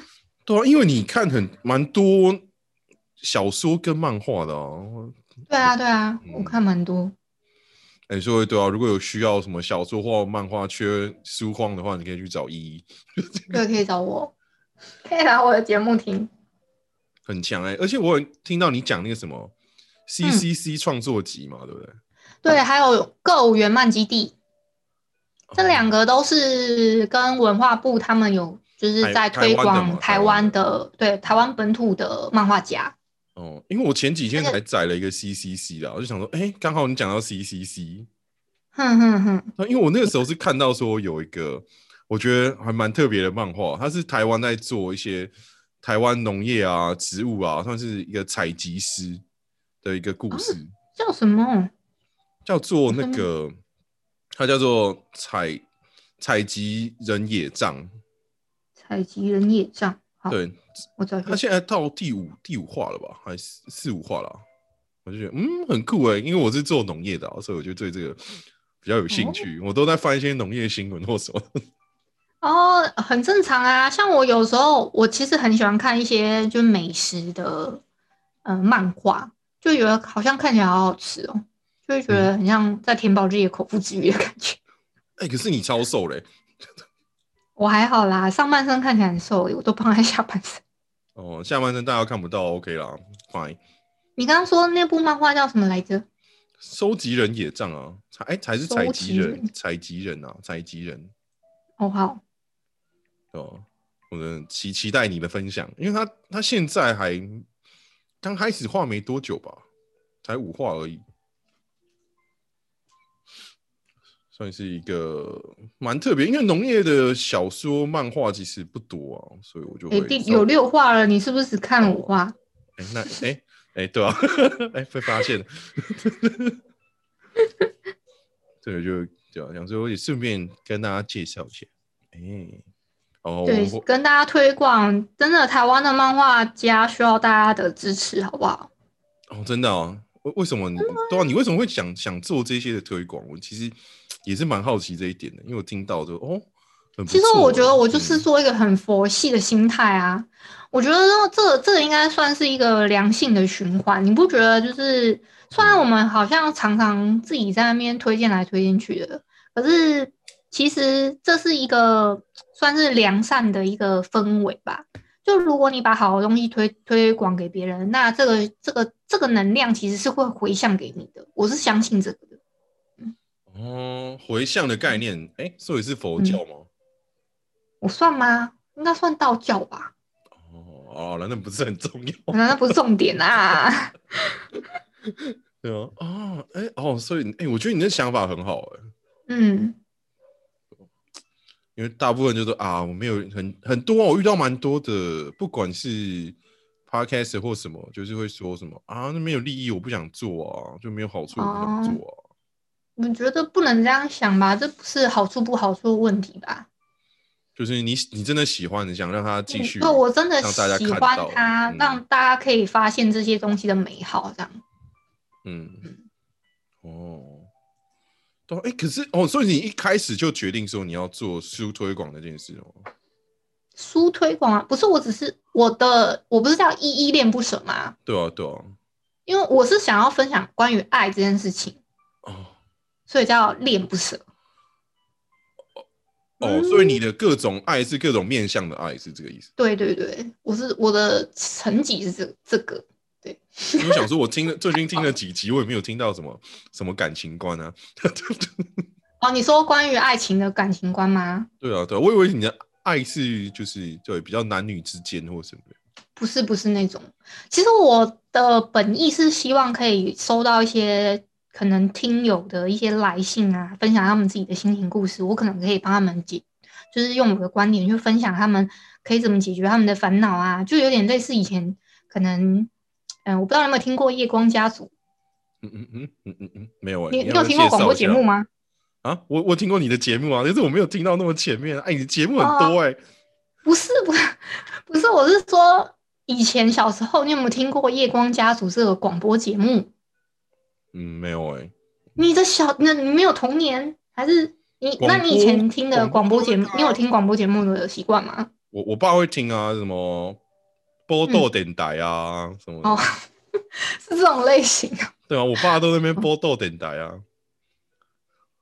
*laughs* 对啊，因为你看很蛮多小说跟漫画的哦。对啊，对啊，我看蛮多。哎，所以对啊，如果有需要什么小说或漫画缺书荒的话，你可以去找依依。*laughs* 对，可以找我，可以来我的节目听。很强哎，而且我有听到你讲那个什么 C C C 创作集嘛，对不对？对，还有歌舞圆漫基地，这两个都是跟文化部他们有就是在推广台湾的，对台湾本土的漫画家。哦，因为我前几天才载了一个 CCC 的，我就想说，哎，刚好你讲到 CCC，哼哼哼。因为我那个时候是看到说有一个我觉得还蛮特别的漫画，它是台湾在做一些台湾农业啊、植物啊，算是一个采集师的一个故事，叫什么？叫做那个，它叫做采采集人野帐，采集人野帐。对，我知道。他现在到第五第五话了吧？还是四五话了？我就觉得嗯很酷哎，因为我是做农业的，所以我就对这个比较有兴趣。我都在翻一些农业新闻或什么。哦，很正常啊。像我有时候，我其实很喜欢看一些就美食的嗯漫画，就觉得好像看起来好好吃哦。就会觉得很像在填饱自己的口腹之欲的感觉。*laughs* 哎，可是你超瘦嘞！*laughs* 我还好啦，上半身看起来很瘦，我都胖在下半身。哦，下半身大家看不到，OK 啦，Fine。你刚刚说那部漫画叫什么来着？收集人野战啊，采哎才是采集人，采集人啊，采集人。哦好。哦，我的期期待你的分享，因为他他现在还刚开始画没多久吧，才五画而已。算是一个蛮特别，因为农业的小说漫画其实不多啊，所以我就哎，第有六话了，你是不是只看五话？哎，那哎哎，对啊，哎被发现了，对，就对啊想说，我也顺便跟大家介绍一下，哎，哦，对，跟大家推广，真的台湾的漫画家需要大家的支持，好不好？哦，真的啊，为为什么你对啊？你为什么会想想做这些的推广？我其实也是蛮好奇这一点的，因为我听到就哦，其实我觉得我就是做一个很佛系的心态啊。我觉得这这应该算是一个良性的循环，你不觉得？就是虽然我们好像常常自己在那边推荐来推荐去的，可是其实这是一个算是良善的一个氛围吧。就如果你把好的东西推推广给别人，那这个这个这个能量其实是会回向给你的。我是相信这个的。哦，回向的概念，哎，所以是佛教吗？我算吗？应该算道教吧。哦，哦，那那不是很重要。那 *laughs* 那不是重点啊。*laughs* 对啊，哦，哎，哦，所以，哎，我觉得你的想法很好，哎。嗯。因为大部分就是啊，我没有很很多，我遇到蛮多的，不管是 podcast 或什么，就是会说什么啊，那没有利益，我不想做啊，就没有好处，我不想做啊。我觉得不能这样想吧，这不是好处不好处的问题吧？就是你你真的喜欢，你想让他继续，对我真的喜欢他，让大家可以发现这些东西的美好，这样。嗯，哦。对，哎，可是哦，所以你一开始就决定说你要做书推广这件事哦。书推广啊，不是，我只是我的，我不是叫依依恋不舍吗？对啊，对啊。因为我是想要分享关于爱这件事情哦，所以叫恋不舍。哦，所以你的各种爱是各种面向的爱，是这个意思？对对对，我是我的成绩是这这个。对我想说，我听了 *laughs* 最近听了几集，我也没有听到什么什么感情观啊。*laughs* 哦，你说关于爱情的感情观吗？对啊，对，我以为你的爱是就是对比较男女之间或什么的。不是，不是那种。其实我的本意是希望可以收到一些可能听友的一些来信啊，分享他们自己的心情故事，我可能可以帮他们解，就是用我的观点去分享他们可以怎么解决他们的烦恼啊，就有点类似以前可能。嗯，我不知道有没有听过《夜光家族》。嗯嗯嗯嗯嗯嗯，没有你你有听过广播节目吗？啊，我我听过你的节目啊，但是我没有听到那么前面。哎，你的节目很多哎。不是不是 *laughs* 不是，我是说以前小时候，你有没有听过《夜光家族》这个广播节目？嗯，没有哎。你的小那你没有童年，还是你？那你以前听的广播节目，你有听广播节目的习惯吗？我我爸会听啊，什么？波豆电台啊，什么？哦，是这种类型啊。对啊，我爸都那边波豆电台啊。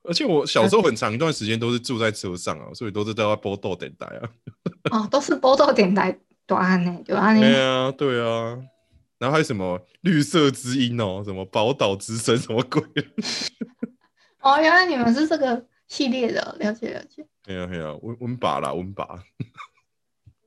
而且我小时候很长一段时间都是住在车上啊，所以都是在波豆电台啊。哦，都是波豆电台短呢，对啊，对啊，对啊。然后还有什么绿色之音哦，什么宝岛之声，什么鬼？*laughs* 哦，原来你们是这个系列的，了解了解。没有没有，温温把啦，温把。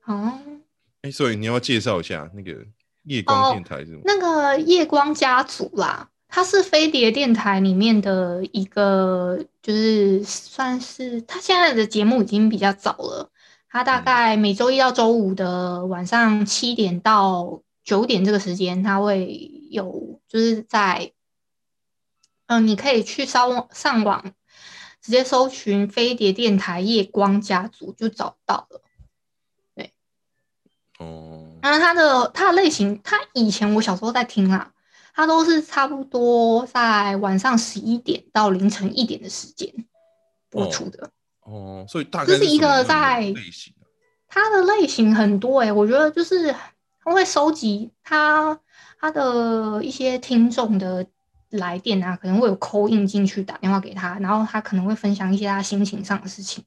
哦。*laughs* 哎，所以你要介绍一下那个夜光电台是吗？那个夜光家族啦，它是飞碟电台里面的一个，就是算是它现在的节目已经比较早了。它大概每周一到周五的晚上七点到九点这个时间，它会有，就是在，嗯，你可以去上上网直接搜寻飞碟电台夜光家族就找到了。哦，那它的它的类型，它以前我小时候在听啦，它都是差不多在晚上十一点到凌晨一点的时间播出的。哦，所以大概这是一个在类型，它的类型很多哎，我觉得就是他会收集他他的一些听众的来电啊，可能会有扣印进去打电话给他，然后他可能会分享一些他心情上的事情，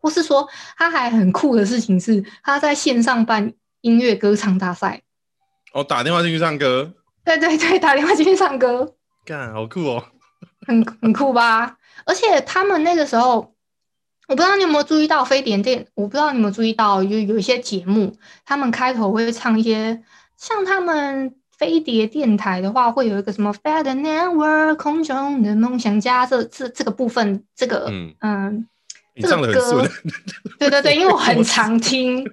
或是说他还很酷的事情是他在线上办。音乐歌唱大赛，哦，打电话进去唱歌，对对对，打电话进去唱歌，干，好酷哦，很很酷吧？而且他们那个时候，我不知道你有没有注意到飞碟电，我不知道你有没有注意到，有有一些节目，他们开头会唱一些像他们飞碟电台的话，会有一个什么 Fat Network 空中的梦想家这这这个部分，这个嗯嗯，你唱的很顺，对对对，因为我很常听，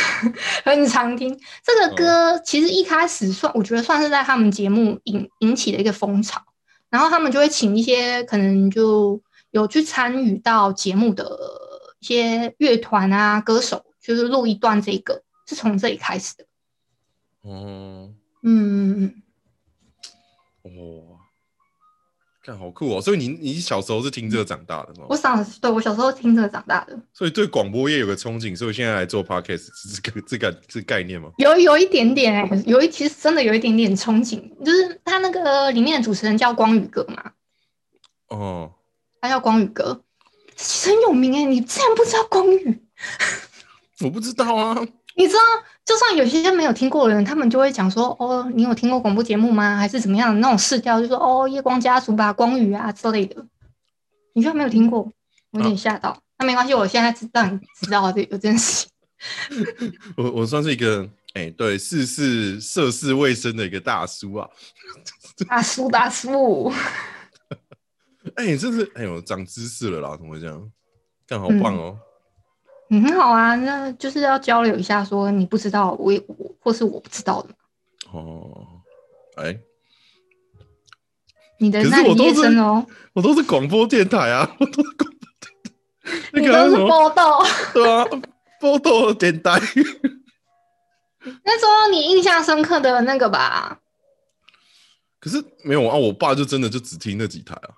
*laughs* 很常听这个歌。其实一开始算，我觉得算是在他们节目引引起的一个风潮，然后他们就会请一些可能就有去参与到节目的一些乐团啊歌手，就是录一段这个，是从这里开始的。哦，嗯，哦，看好酷哦！所以你你小时候是听这个长大的吗？我小对我小时候听这个长大的，所以对广播业有个憧憬，所以现在来做 podcast 是这个这个这概念吗？有有一点点哎、有一其实真的有一点点憧憬，就是他那个里面的主持人叫光宇哥嘛，哦，他叫光宇哥，很有名哎、你竟然不知道光宇？*laughs* 我不知道啊。你知道，就算有些没有听过的人，他们就会讲说：“哦，你有听过广播节目吗？还是怎么样的那种试调？就说哦，夜光家族吧，光宇啊之类的。”你居然没有听过，我有点吓到。那没关系，我现在知道你知道这有这件事情。*laughs* 我我算是一个哎、对，事事涉世未深的一个大叔啊。大叔，大叔，哎、你这是哎呦长知识了啦，怎么会这样？干好棒哦！嗯，很好啊，那就是要交流一下，说你不知道，我也我或是我不知道的。哦，哎、你的可是那你夜我都是深哦，我都是广播电台啊，我都是广播电台。*laughs* 那你都是报道。*laughs* 对啊，报道电台。*laughs* 那时候你印象深刻的那个吧，可是没有啊，我爸就真的就只听那几台啊。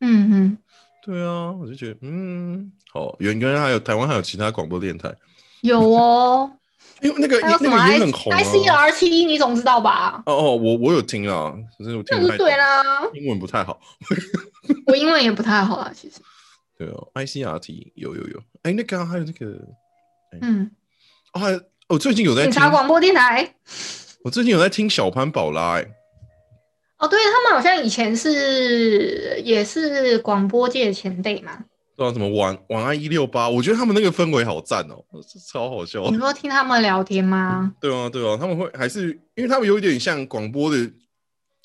嗯嗯，对啊，我就觉得嗯，好，原原来还有台湾还有其他广播电台，有哦，*laughs* 因为那个还有什么那个 I 也很红啊。I C R T，你总知道吧？哦哦，我我有听啊，可是我听不太，对啦，*laughs* 英文不太好。*laughs* 我英文也不太好啊，其实。对哦，ICRT 有有有，哎，那个啊还有那个，嗯，哦，还有我最近有在听警察，广播电台。我最近有在听小潘宝拉，哎，哦，对他们好像以前是也是广播界的前辈嘛。对啊，什么晚晚安一六八，我觉得他们那个氛围好赞哦，超好笑。你说听他们聊天吗？对啊，对啊，他们会还是因为他们有一点像广播的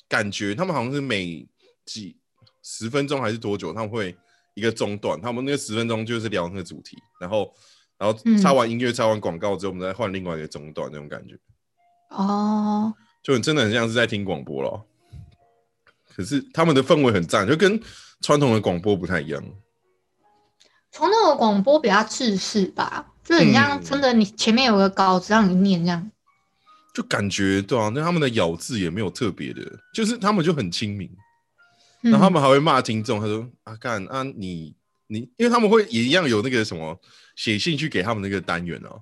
感觉，他们好像是每几十分钟还是多久，他们会一个中断，他们那个十分钟就是聊那个主题，然后然后嗯插完音乐、插完广告之后，我们再换另外一个中断那种感觉，哦，就很真的很像是在听广播了。可是他们的氛围很赞，就跟传统的广播不太一样。传统的广播比较制式吧，就很像嗯真的，你前面有个稿子让你念这样。就感觉对啊，那他们的咬字也没有特别的，就是他们就很亲民。嗯然后他们还会骂听众，他说：“啊干啊你你，因为他们会也一样有那个什么写信去给他们那个单元哦。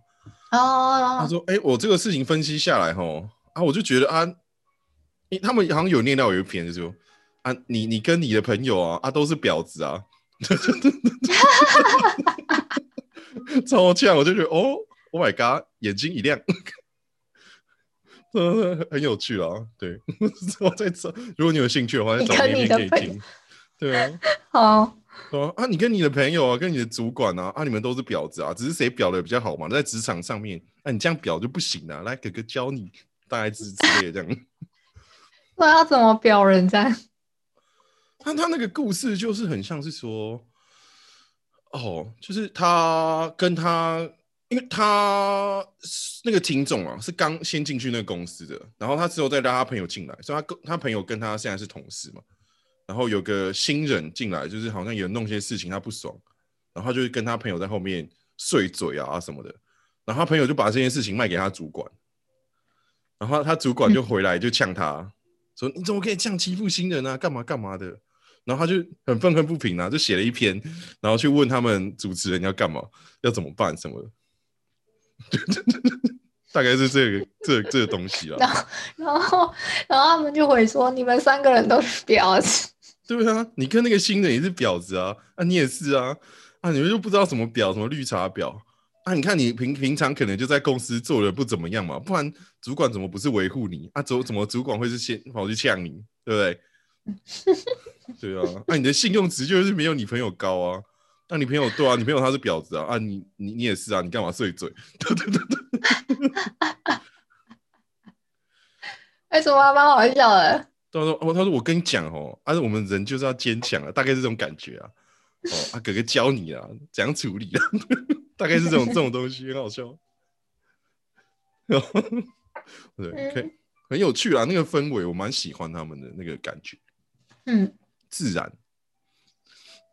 他哦，说：哎、我这个事情分析下来吼啊，我就觉得啊，诶他们好像有念到有一篇就说啊，你你跟你的朋友啊啊都是婊子啊，*laughs* 超呛，我就觉得哦，Oh my god，眼睛一亮。”真的很有趣啊，对，*laughs* 我在找，如果你有兴趣的话，再找那篇可以听。对啊，好，对啊，啊，你跟你的朋友啊，跟你的主管啊，啊，你们都是婊子啊，只是谁婊的比较好嘛？在职场上面，啊，你这样婊就不行啊，来，哥哥教你，大概之之类的这样。我要怎么表人这样？*laughs* 他那个故事就是很像是说，哦，就是他跟他，因为他那个听众啊是刚先进去那个公司的，然后他之后再拉他朋友进来，所以他跟他朋友跟他现在是同事嘛，然后有个新人进来，就是好像有弄些事情他不爽，然后他就跟他朋友在后面碎嘴啊什么的，然后他朋友就把这件事情卖给他主管，然后他主管就回来就呛他。说你怎么可以这样欺负新人啊？干嘛干嘛的？然后他就很愤恨不平啊，就写了一篇，然后去问他们主持人要干嘛，要怎么办什么的，*laughs* 大概是这个这这个东西然。后，然后，然后他们就会说：“你们三个人都是婊子。对啊，你跟那个新人也是婊子啊，啊你也是啊，啊你们就不知道什么婊，什么绿茶婊。啊，你看你平平常可能就在公司做的不怎么样嘛，不然主管怎么不是维护你啊？怎怎么主管会是先跑去呛你，对不对？*laughs* 对啊，那、你的信用值就是没有你朋友高啊。那、你朋友对啊，你朋友他是婊子啊，啊你你你也是啊，你干嘛碎嘴？对对对对，哎，什么蛮好笑的？他说：“哦，他说我跟你讲哦，啊，我们人就是要坚强啊，大概是这种感觉啊。哦，啊，哥哥教你啊，怎样处理啊，*laughs* 大概是这种这种东西，很好笑。对，可以很有趣啊，那个氛围我蛮喜欢他们的那个感觉，嗯，自然，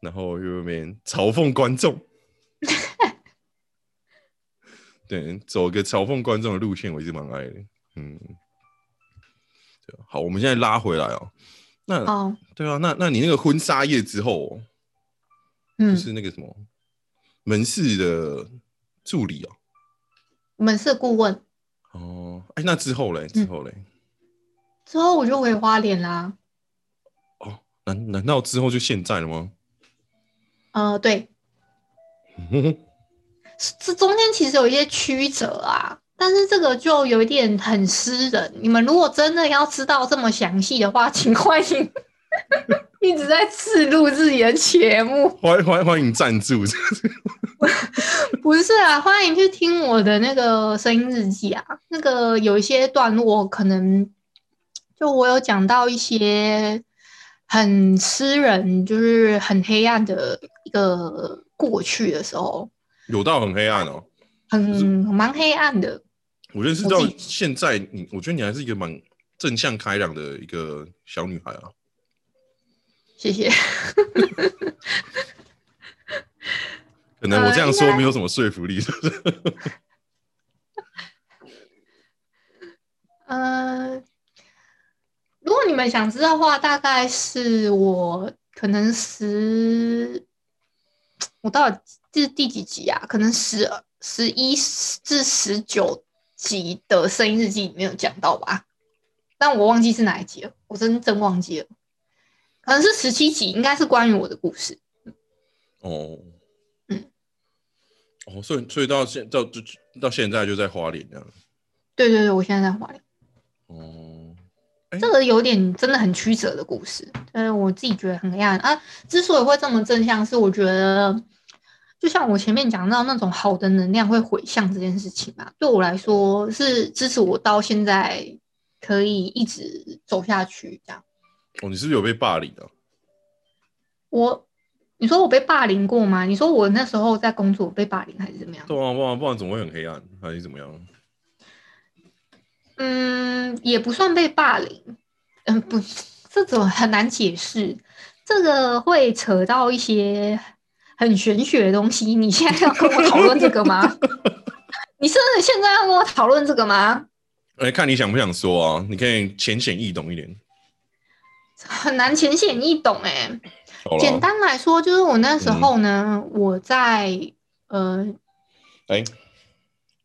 然后又边嘲讽观众，*laughs* 对，走个嘲讽观众的路线，我一直蛮爱的，嗯。”对好，我们现在拉回来哦。那哦，对啊，那那你那个婚纱夜之后，嗯，就是那个什么门市的助理哦，门市顾问。哦，哎，那之后嘞？之后嘞？之后我就回花莲啦。哦，难难道之后就现在了吗？呃，对。这中间其实有一些曲折啊。但是这个就有一点很私人，你们如果真的要知道这么详细的话，请欢迎 *laughs* 一直在自录自己的节目，欢欢欢迎赞助，*laughs* 不是啊，欢迎去听我的那个声音日记啊，那个有一些段落可能就我有讲到一些很私人，就是很黑暗的一个过去的时候，有到很黑暗哦，很蛮黑暗的。我认识到现在，你我觉得你还是一个蛮正向开朗的一个小女孩啊。谢谢。*laughs* 可能我这样说没有什么说服力，是不是？*laughs* 呃，如果你们想知道的话，大概是我可能十，我到底是第几集啊？可能十十一至十九。集的声音日记里面有讲到吧，但我忘记是哪一集了，我真真忘记了，可能是十七集，应该是关于我的故事。哦，嗯，哦，所以所以到现到就到现在就在花莲这样。对对对，我现在在花莲。哦，这个有点真的很曲折的故事，是，我自己觉得很黑暗啊。之所以会这么正向，是我觉得。就像我前面讲到那种好的能量会回向这件事情吧，对我来说是支持我到现在可以一直走下去这样。哦，你是不是有被霸凌的？我，你说我被霸凌过吗？你说我那时候在工作被霸凌还是怎么样？对啊，不然不然怎么会很黑暗还是怎么样？嗯，也不算被霸凌，嗯，不，这种很难解释，这个会扯到一些。很玄学的东西，你现在要跟我讨论这个吗？*laughs* 你是现在要跟我讨论这个吗？哎，看你想不想说啊？你可以浅显易懂一点。很难浅显易懂哎。简单来说，就是我那时候呢，我在呃，哎，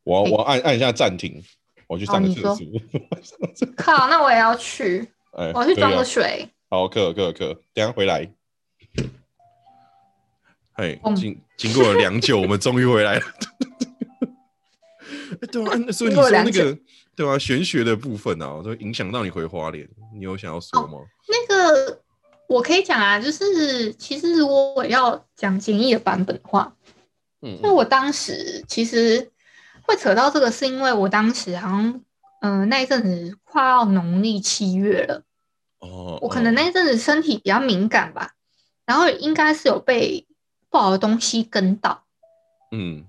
我我按按一下暂停，我去上个厕所。*laughs* 靠，那我也要去。哎，我要去装个水。好，客客客，等下回来。哎，经经过了良久，我们终于回来了。*laughs* 对啊，所以你说那个对啊，玄学的部分啊，都影响到你回花莲，你有想要说吗？那个我可以讲啊，就是其实如果我要讲简易的版本的话，嗯，那我当时其实会扯到这个，是因为我当时好像嗯那一阵子快要农历七月了，哦，我可能那一阵子身体比较敏感吧，然后应该是有被。不好的东西跟到，嗯，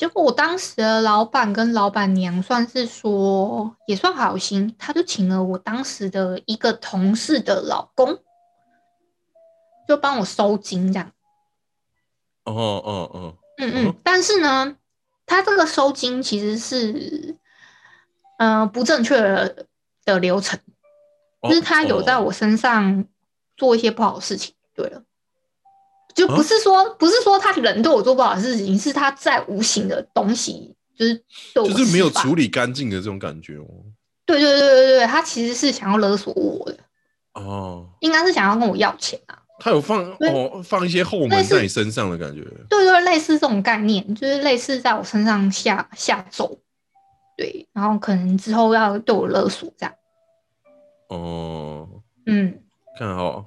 结果我当时的老板跟老板娘算是说也算好心，他就请了我当时的一个同事的老公，就帮我收金这样。哦哦哦，嗯嗯，但是呢，他这个收金其实是，呃，不正确的流程，就是他有在我身上做一些不好的事情。对了。就不是说不是说他人对我做不好的事情，是他在无形的东西，就是就是没有处理干净的这种感觉哦。对对对对对，他其实是想要勒索我的哦，应该是想要跟我要钱啊。他有放哦放一些后门在你身上的感觉。对对，类似这种概念，就是类似在我身上下下咒，对，然后可能之后要对我勒索这样。哦，嗯，看好，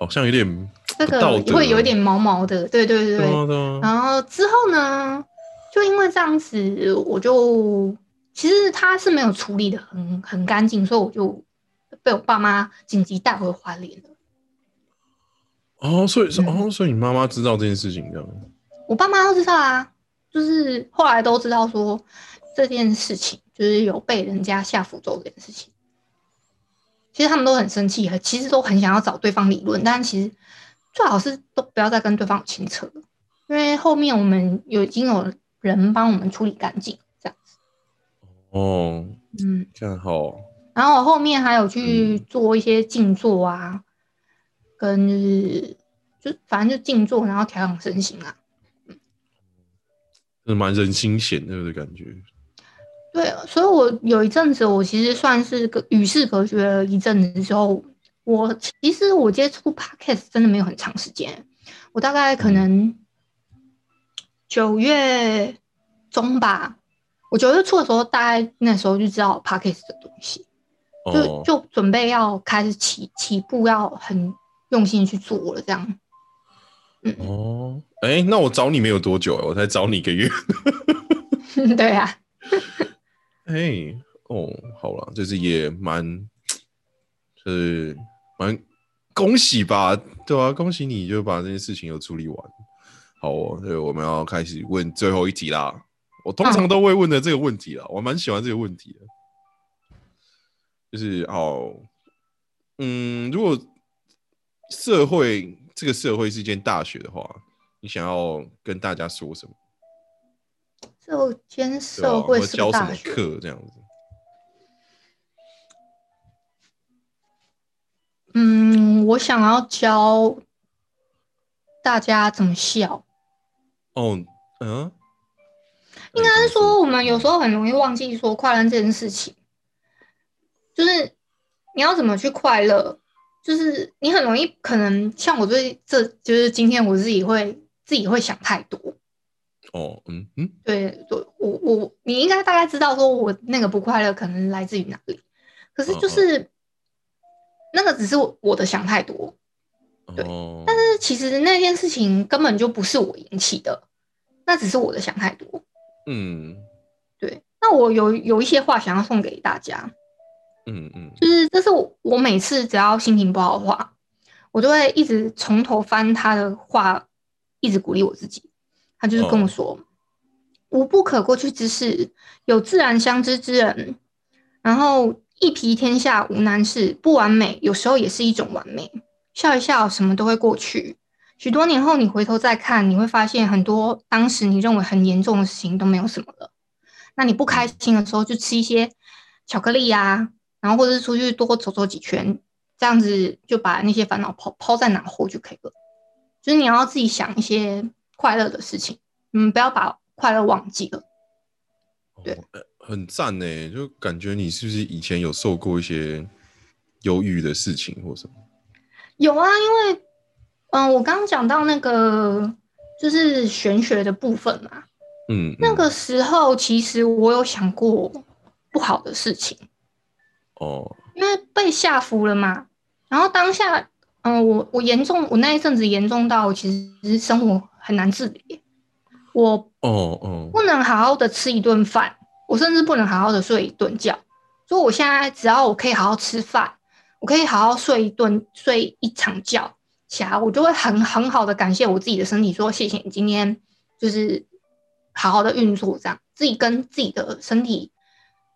好像有点。这个会有点毛毛的，对对对对。然后之后呢，就因为这样子，我就其实他是没有处理的很很干净，所以我就被我爸妈紧急带回花莲了。哦，所以说，哦，所以你妈妈知道这件事情，这样？我爸妈都知道啊，就是后来都知道说这件事情，就是有被人家下符咒这件事情。其实他们都很生气，其实都很想要找对方理论，但其实最好是都不要再跟对方牵扯了，因为后面我们有已经有人帮我们处理干净，这样子。哦，嗯，这样好。然后后面还有去做一些静坐啊。跟就是就反正就静坐，然后调养身心啊，嗯，是蛮人心险恶的感觉。对，所以我有一阵子，我其实算是个与世隔绝了一阵子之后，我其实我接触 podcast 真的没有很长时间，我大概可能九月中吧，我九月初的时候，大概那时候就知道 podcast 的东西，就就准备要开始起起步，要很。用心去做了，这样。嗯哦，哎，那我找你没有多久，我才找你一个月。*laughs* *laughs* 对啊。*laughs* 哎，哦，好了，就是也蛮，就是蛮恭喜吧，对啊，恭喜你就把这件事情又处理完。好哦，所以我们要开始问最后一题啦。我通常都会问的这个问题啦，我蛮喜欢这个问题的。就是哦，嗯，如果。社会这个社会是一间大学的话，你想要跟大家说什么？这间社会教什么课？这样子。嗯，我想要教大家怎么笑。哦，嗯，应该是说？我们有时候很容易忘记说快乐这件事情，就是你要怎么去快乐。就是你很容易可能像我最这就是今天我自己会自己会想太多。哦嗯嗯？对我我你应该大概知道说我那个不快乐可能来自于哪里，可是就是那个只是我的想太多，对，但是其实那件事情根本就不是我引起的，那只是我的想太多，嗯，对，那我有有一些话想要送给大家。嗯嗯，就是这是我我每次只要心情不好的话，我都会一直从头翻他的话，一直鼓励我自己。他就是跟我说：“无不可过去之事，有自然相知之人。然后一皮天下无难事，不完美有时候也是一种完美。笑一笑，什么都会过去。许多年后你回头再看，你会发现很多当时你认为很严重的事情都没有什么了。那你不开心的时候，就吃一些巧克力呀。”然后或者是出去多走走几圈，这样子就把那些烦恼抛抛在脑后就可以了。就是你要自己想一些快乐的事情，嗯，不要把快乐忘记了。对，很赞呢，就感觉你是不是以前有受过一些忧郁的事情或什么？有啊，因为嗯，我刚刚讲到那个就是玄学的部分嘛，嗯，那个时候其实我有想过不好的事情。哦，因为被吓服了嘛，然后当下，嗯，我我严重，我那一阵子严重到其实生活很难自理，我哦哦，不能好好的吃一顿饭，我甚至不能好好的睡一顿觉，所以我现在只要我可以好好吃饭，我可以好好睡一顿睡一场觉起来，我就会很很好的感谢我自己的身体，说谢谢你今天就是好好的运作，这样自己跟自己的身体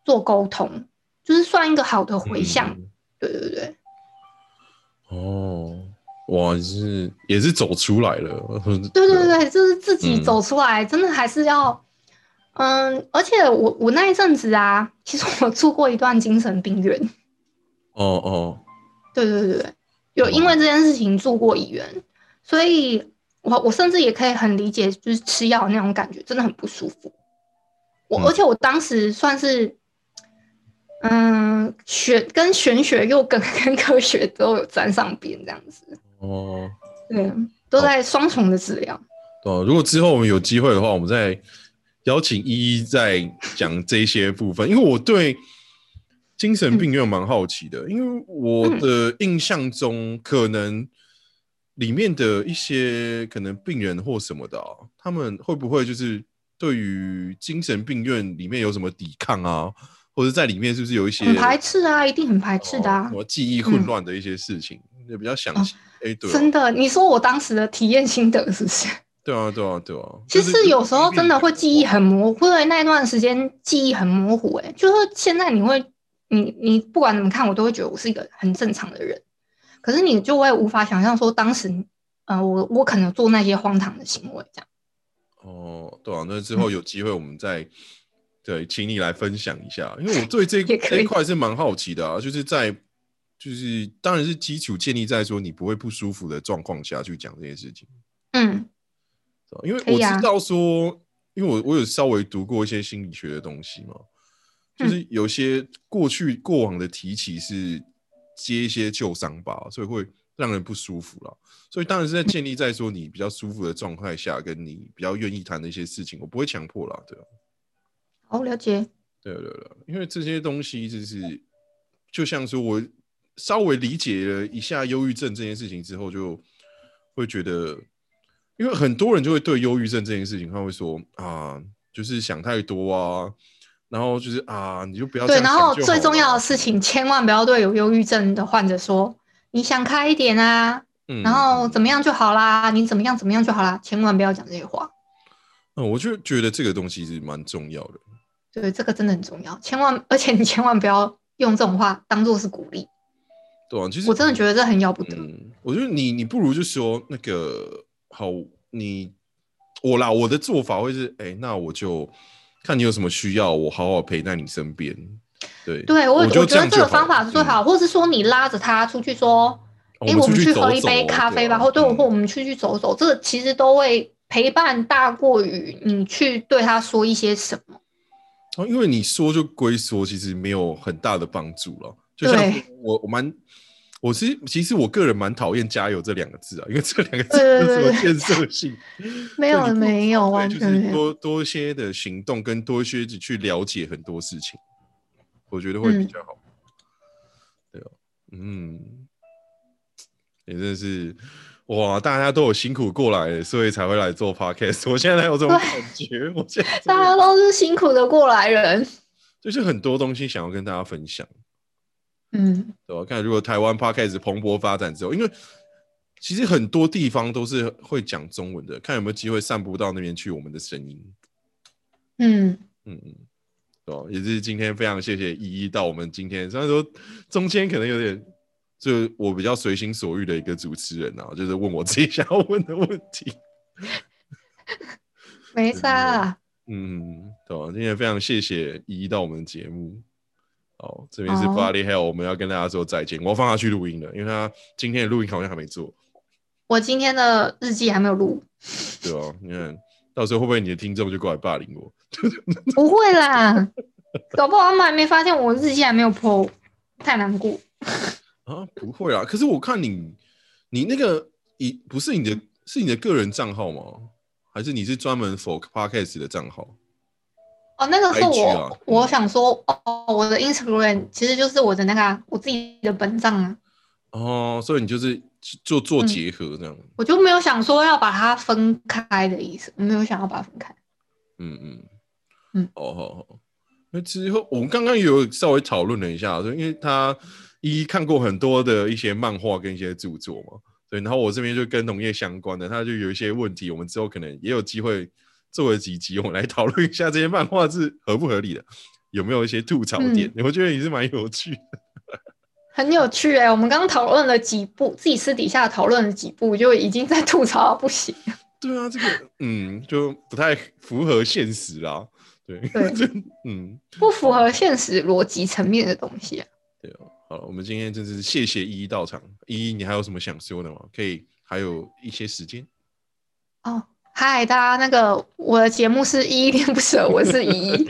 做沟通。就是算一个好的回向，对对对。哦，哇，是也是走出来了。对对对，就是自己走出来，真的还是要，嗯，而且我我那一阵子啊，其实我住过一段精神病院。*laughs* 哦哦，对对对对，有因为这件事情住过医院，所以我我甚至也可以很理解，就是吃药那种感觉真的很不舒服。我而且我当时算是。嗯，玄跟玄学又跟跟科学都有沾上边，这样子哦，对，都在双重的治疗。哦，如果之后我们有机会的话，我们再邀请依依再讲这些部分，因为我对精神病院蛮好奇的，因为我的印象中，可能里面的一些可能病人或什么的，他们会不会就是对于精神病院里面有什么抵抗啊，或者在里面是不是有一些很排斥啊，一定很排斥的啊什。么记忆混乱的一些事情，也比较详细。哎，对啊，真的，你说我当时的体验心得是不是？对啊，对啊，对啊。其就是实有时候真的会记忆很模糊，对那一段时间记忆很模糊、欸。哎，就是现在你会，你你不管怎么看，我都会觉得我是一个很正常的人。可是你就会无法想象说当时，呃，我我可能做那些荒唐的行为，这样。哦，对啊，那之嗯后有机会我们再、对，请你来分享一下，因为我对这 *laughs* 这一块是蛮好奇的啊，就是在就是当然是基础建立在说你不会不舒服的状况下去讲这些事情，嗯因为我知道说，因为我我有稍微读过一些心理学的东西嘛，嗯就是有些过去过往的提起是接一些旧伤疤，所以会让人不舒服了。所以当然是在建立在说你比较舒服的状态下，跟你比较愿意谈的一些事情，我不会强迫啦，对啊。好了解。对对对，因为这些东西就是，就像说我稍微理解了一下忧郁症这件事情之后，就会觉得，因为很多人就会对忧郁症这件事情，他会说啊，就是想太多啊，然后就是啊，你就不要这对，然后最重要的事情，千万不要对有忧郁症的患者说，你想开一点啊，嗯然后嗯怎么样就好啦，你怎么样怎么样就好啦，千万不要讲这些话。嗯，我就觉得这个东西是蛮重要的。对，这个真的很重要，千万，*laughs* 而且你千万不要用这种话当做是鼓励。对啊，其实我真的觉得这很要不得。嗯，我觉得你你不如就说那个好，你我啦，我的做法会是，哎、那我就看你有什么需要，我好好陪在你身边。对，对我，我就觉得这个方法是最好，嗯或是说你拉着他出去说，哎、哦我们去喝一杯咖啡吧，或对，我或我们出去走走，这个其实都会陪伴大过于你去对他说一些什么。哦，因为你说就归说，其实没有很大的帮助了。就像对我我蛮，我其实其实我个人蛮讨厌“加油”这两个字啊，因为这两个字有什么建设性？*laughs* 没有没有说对就是多多一些的行动，跟多一些去了解很多事情，我觉得会比嗯较好。对哦，嗯，也真的是哇，大家都有辛苦过来，所以才会来做 podcast。我现在才有这种感觉，我现在大家都是辛苦的过来人。就是很多东西想要跟大家分享。嗯，对吧？看如果台湾 podcast 蓬勃发展之后，因为其实很多地方都是会讲中文的，看有没有机会散布到那边去我们的声音。嗯，嗯嗯，对吧？也是今天非常谢谢依依到我们今天，虽然说中间可能有点，就我比较随心所欲的一个主持人啊，就是问我自己想要问的问题。*laughs* 没差啊。嗯，对吧？今天非常谢谢依依到我们的节目。好，这边是好 Body Hell，我们要跟大家说再见。我要放他去录音了，因为他今天的录音好像还没做。我今天的日记还没有录，对啊，你看到时候会不会你的听众就过来霸凌我？*laughs* 不会啦，搞不好他们还没发现我日记还没有 po，太难过。啊，不会啦。可是我看你，你那个你不是你的，是你的个人账号吗？还是你是专门 for podcast 的账号？哦，那个是我，啊我想说，哦，我的 Instagram 其实就是我的那个啊、我自己的本账啊，哦，所以你就是做做嗯结合这样。我就没有想说要把它分开的意思，没有想要把它分开。嗯嗯嗯哦好好。那之后我们刚刚有稍微讨论了一下，说因为他一看过很多的一些漫画跟一些著作嘛，对，然后我这边就跟农业相关的，他就有一些问题，我们之后可能也有机会做了几集，我们来讨论一下这些漫画是合不合理的，有没有一些吐槽点？我觉得也是蛮有趣的。*laughs* 很有趣哎、我们刚刚讨论了几部，自己私底下讨论了几部，就已经在吐槽不行。*laughs* 对啊，这个嗯，就不太符合现实啦。对，对 *laughs* 这嗯，不符合现实逻辑层面的东西、啊。对哦。好了，我们今天真是谢谢依依到场。依依，你还有什么想说的吗？可以，还有一些时间。哦，嗨，大家，那个我的节目是依依恋不舍，我是依依。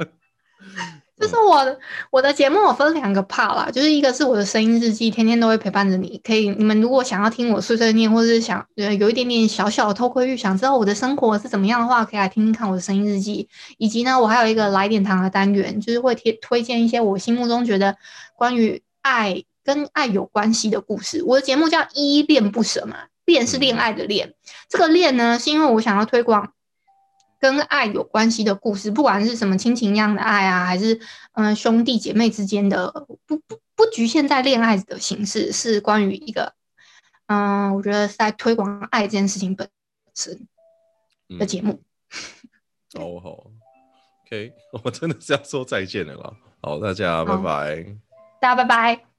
*laughs* 就是我的我的节目我分两个 part 啦，就是一个是我的声音日记，天天都会陪伴着你。可以，你们如果想要听我碎碎念，或者是想呃有一点点小小的偷窥欲，想知道我的生活是怎么样的话，可以来听听看我的声音日记。以及呢，我还有一个来点糖的单元，就是会贴推荐一些我心目中觉得关于爱跟爱有关系的故事。我的节目叫依恋不舍嘛，恋是恋爱的恋，这个恋呢是因为我想要推广跟爱有关系的故事，不管是什么亲情一样的爱啊，还是嗯兄弟姐妹之间的，不不不局限在恋爱的形式，是关于一个嗯，我觉得是在推广爱这件事情本身的节目。好好，OK，*laughs* 我真的是要说再见了啦。好，大家拜拜，大家拜拜。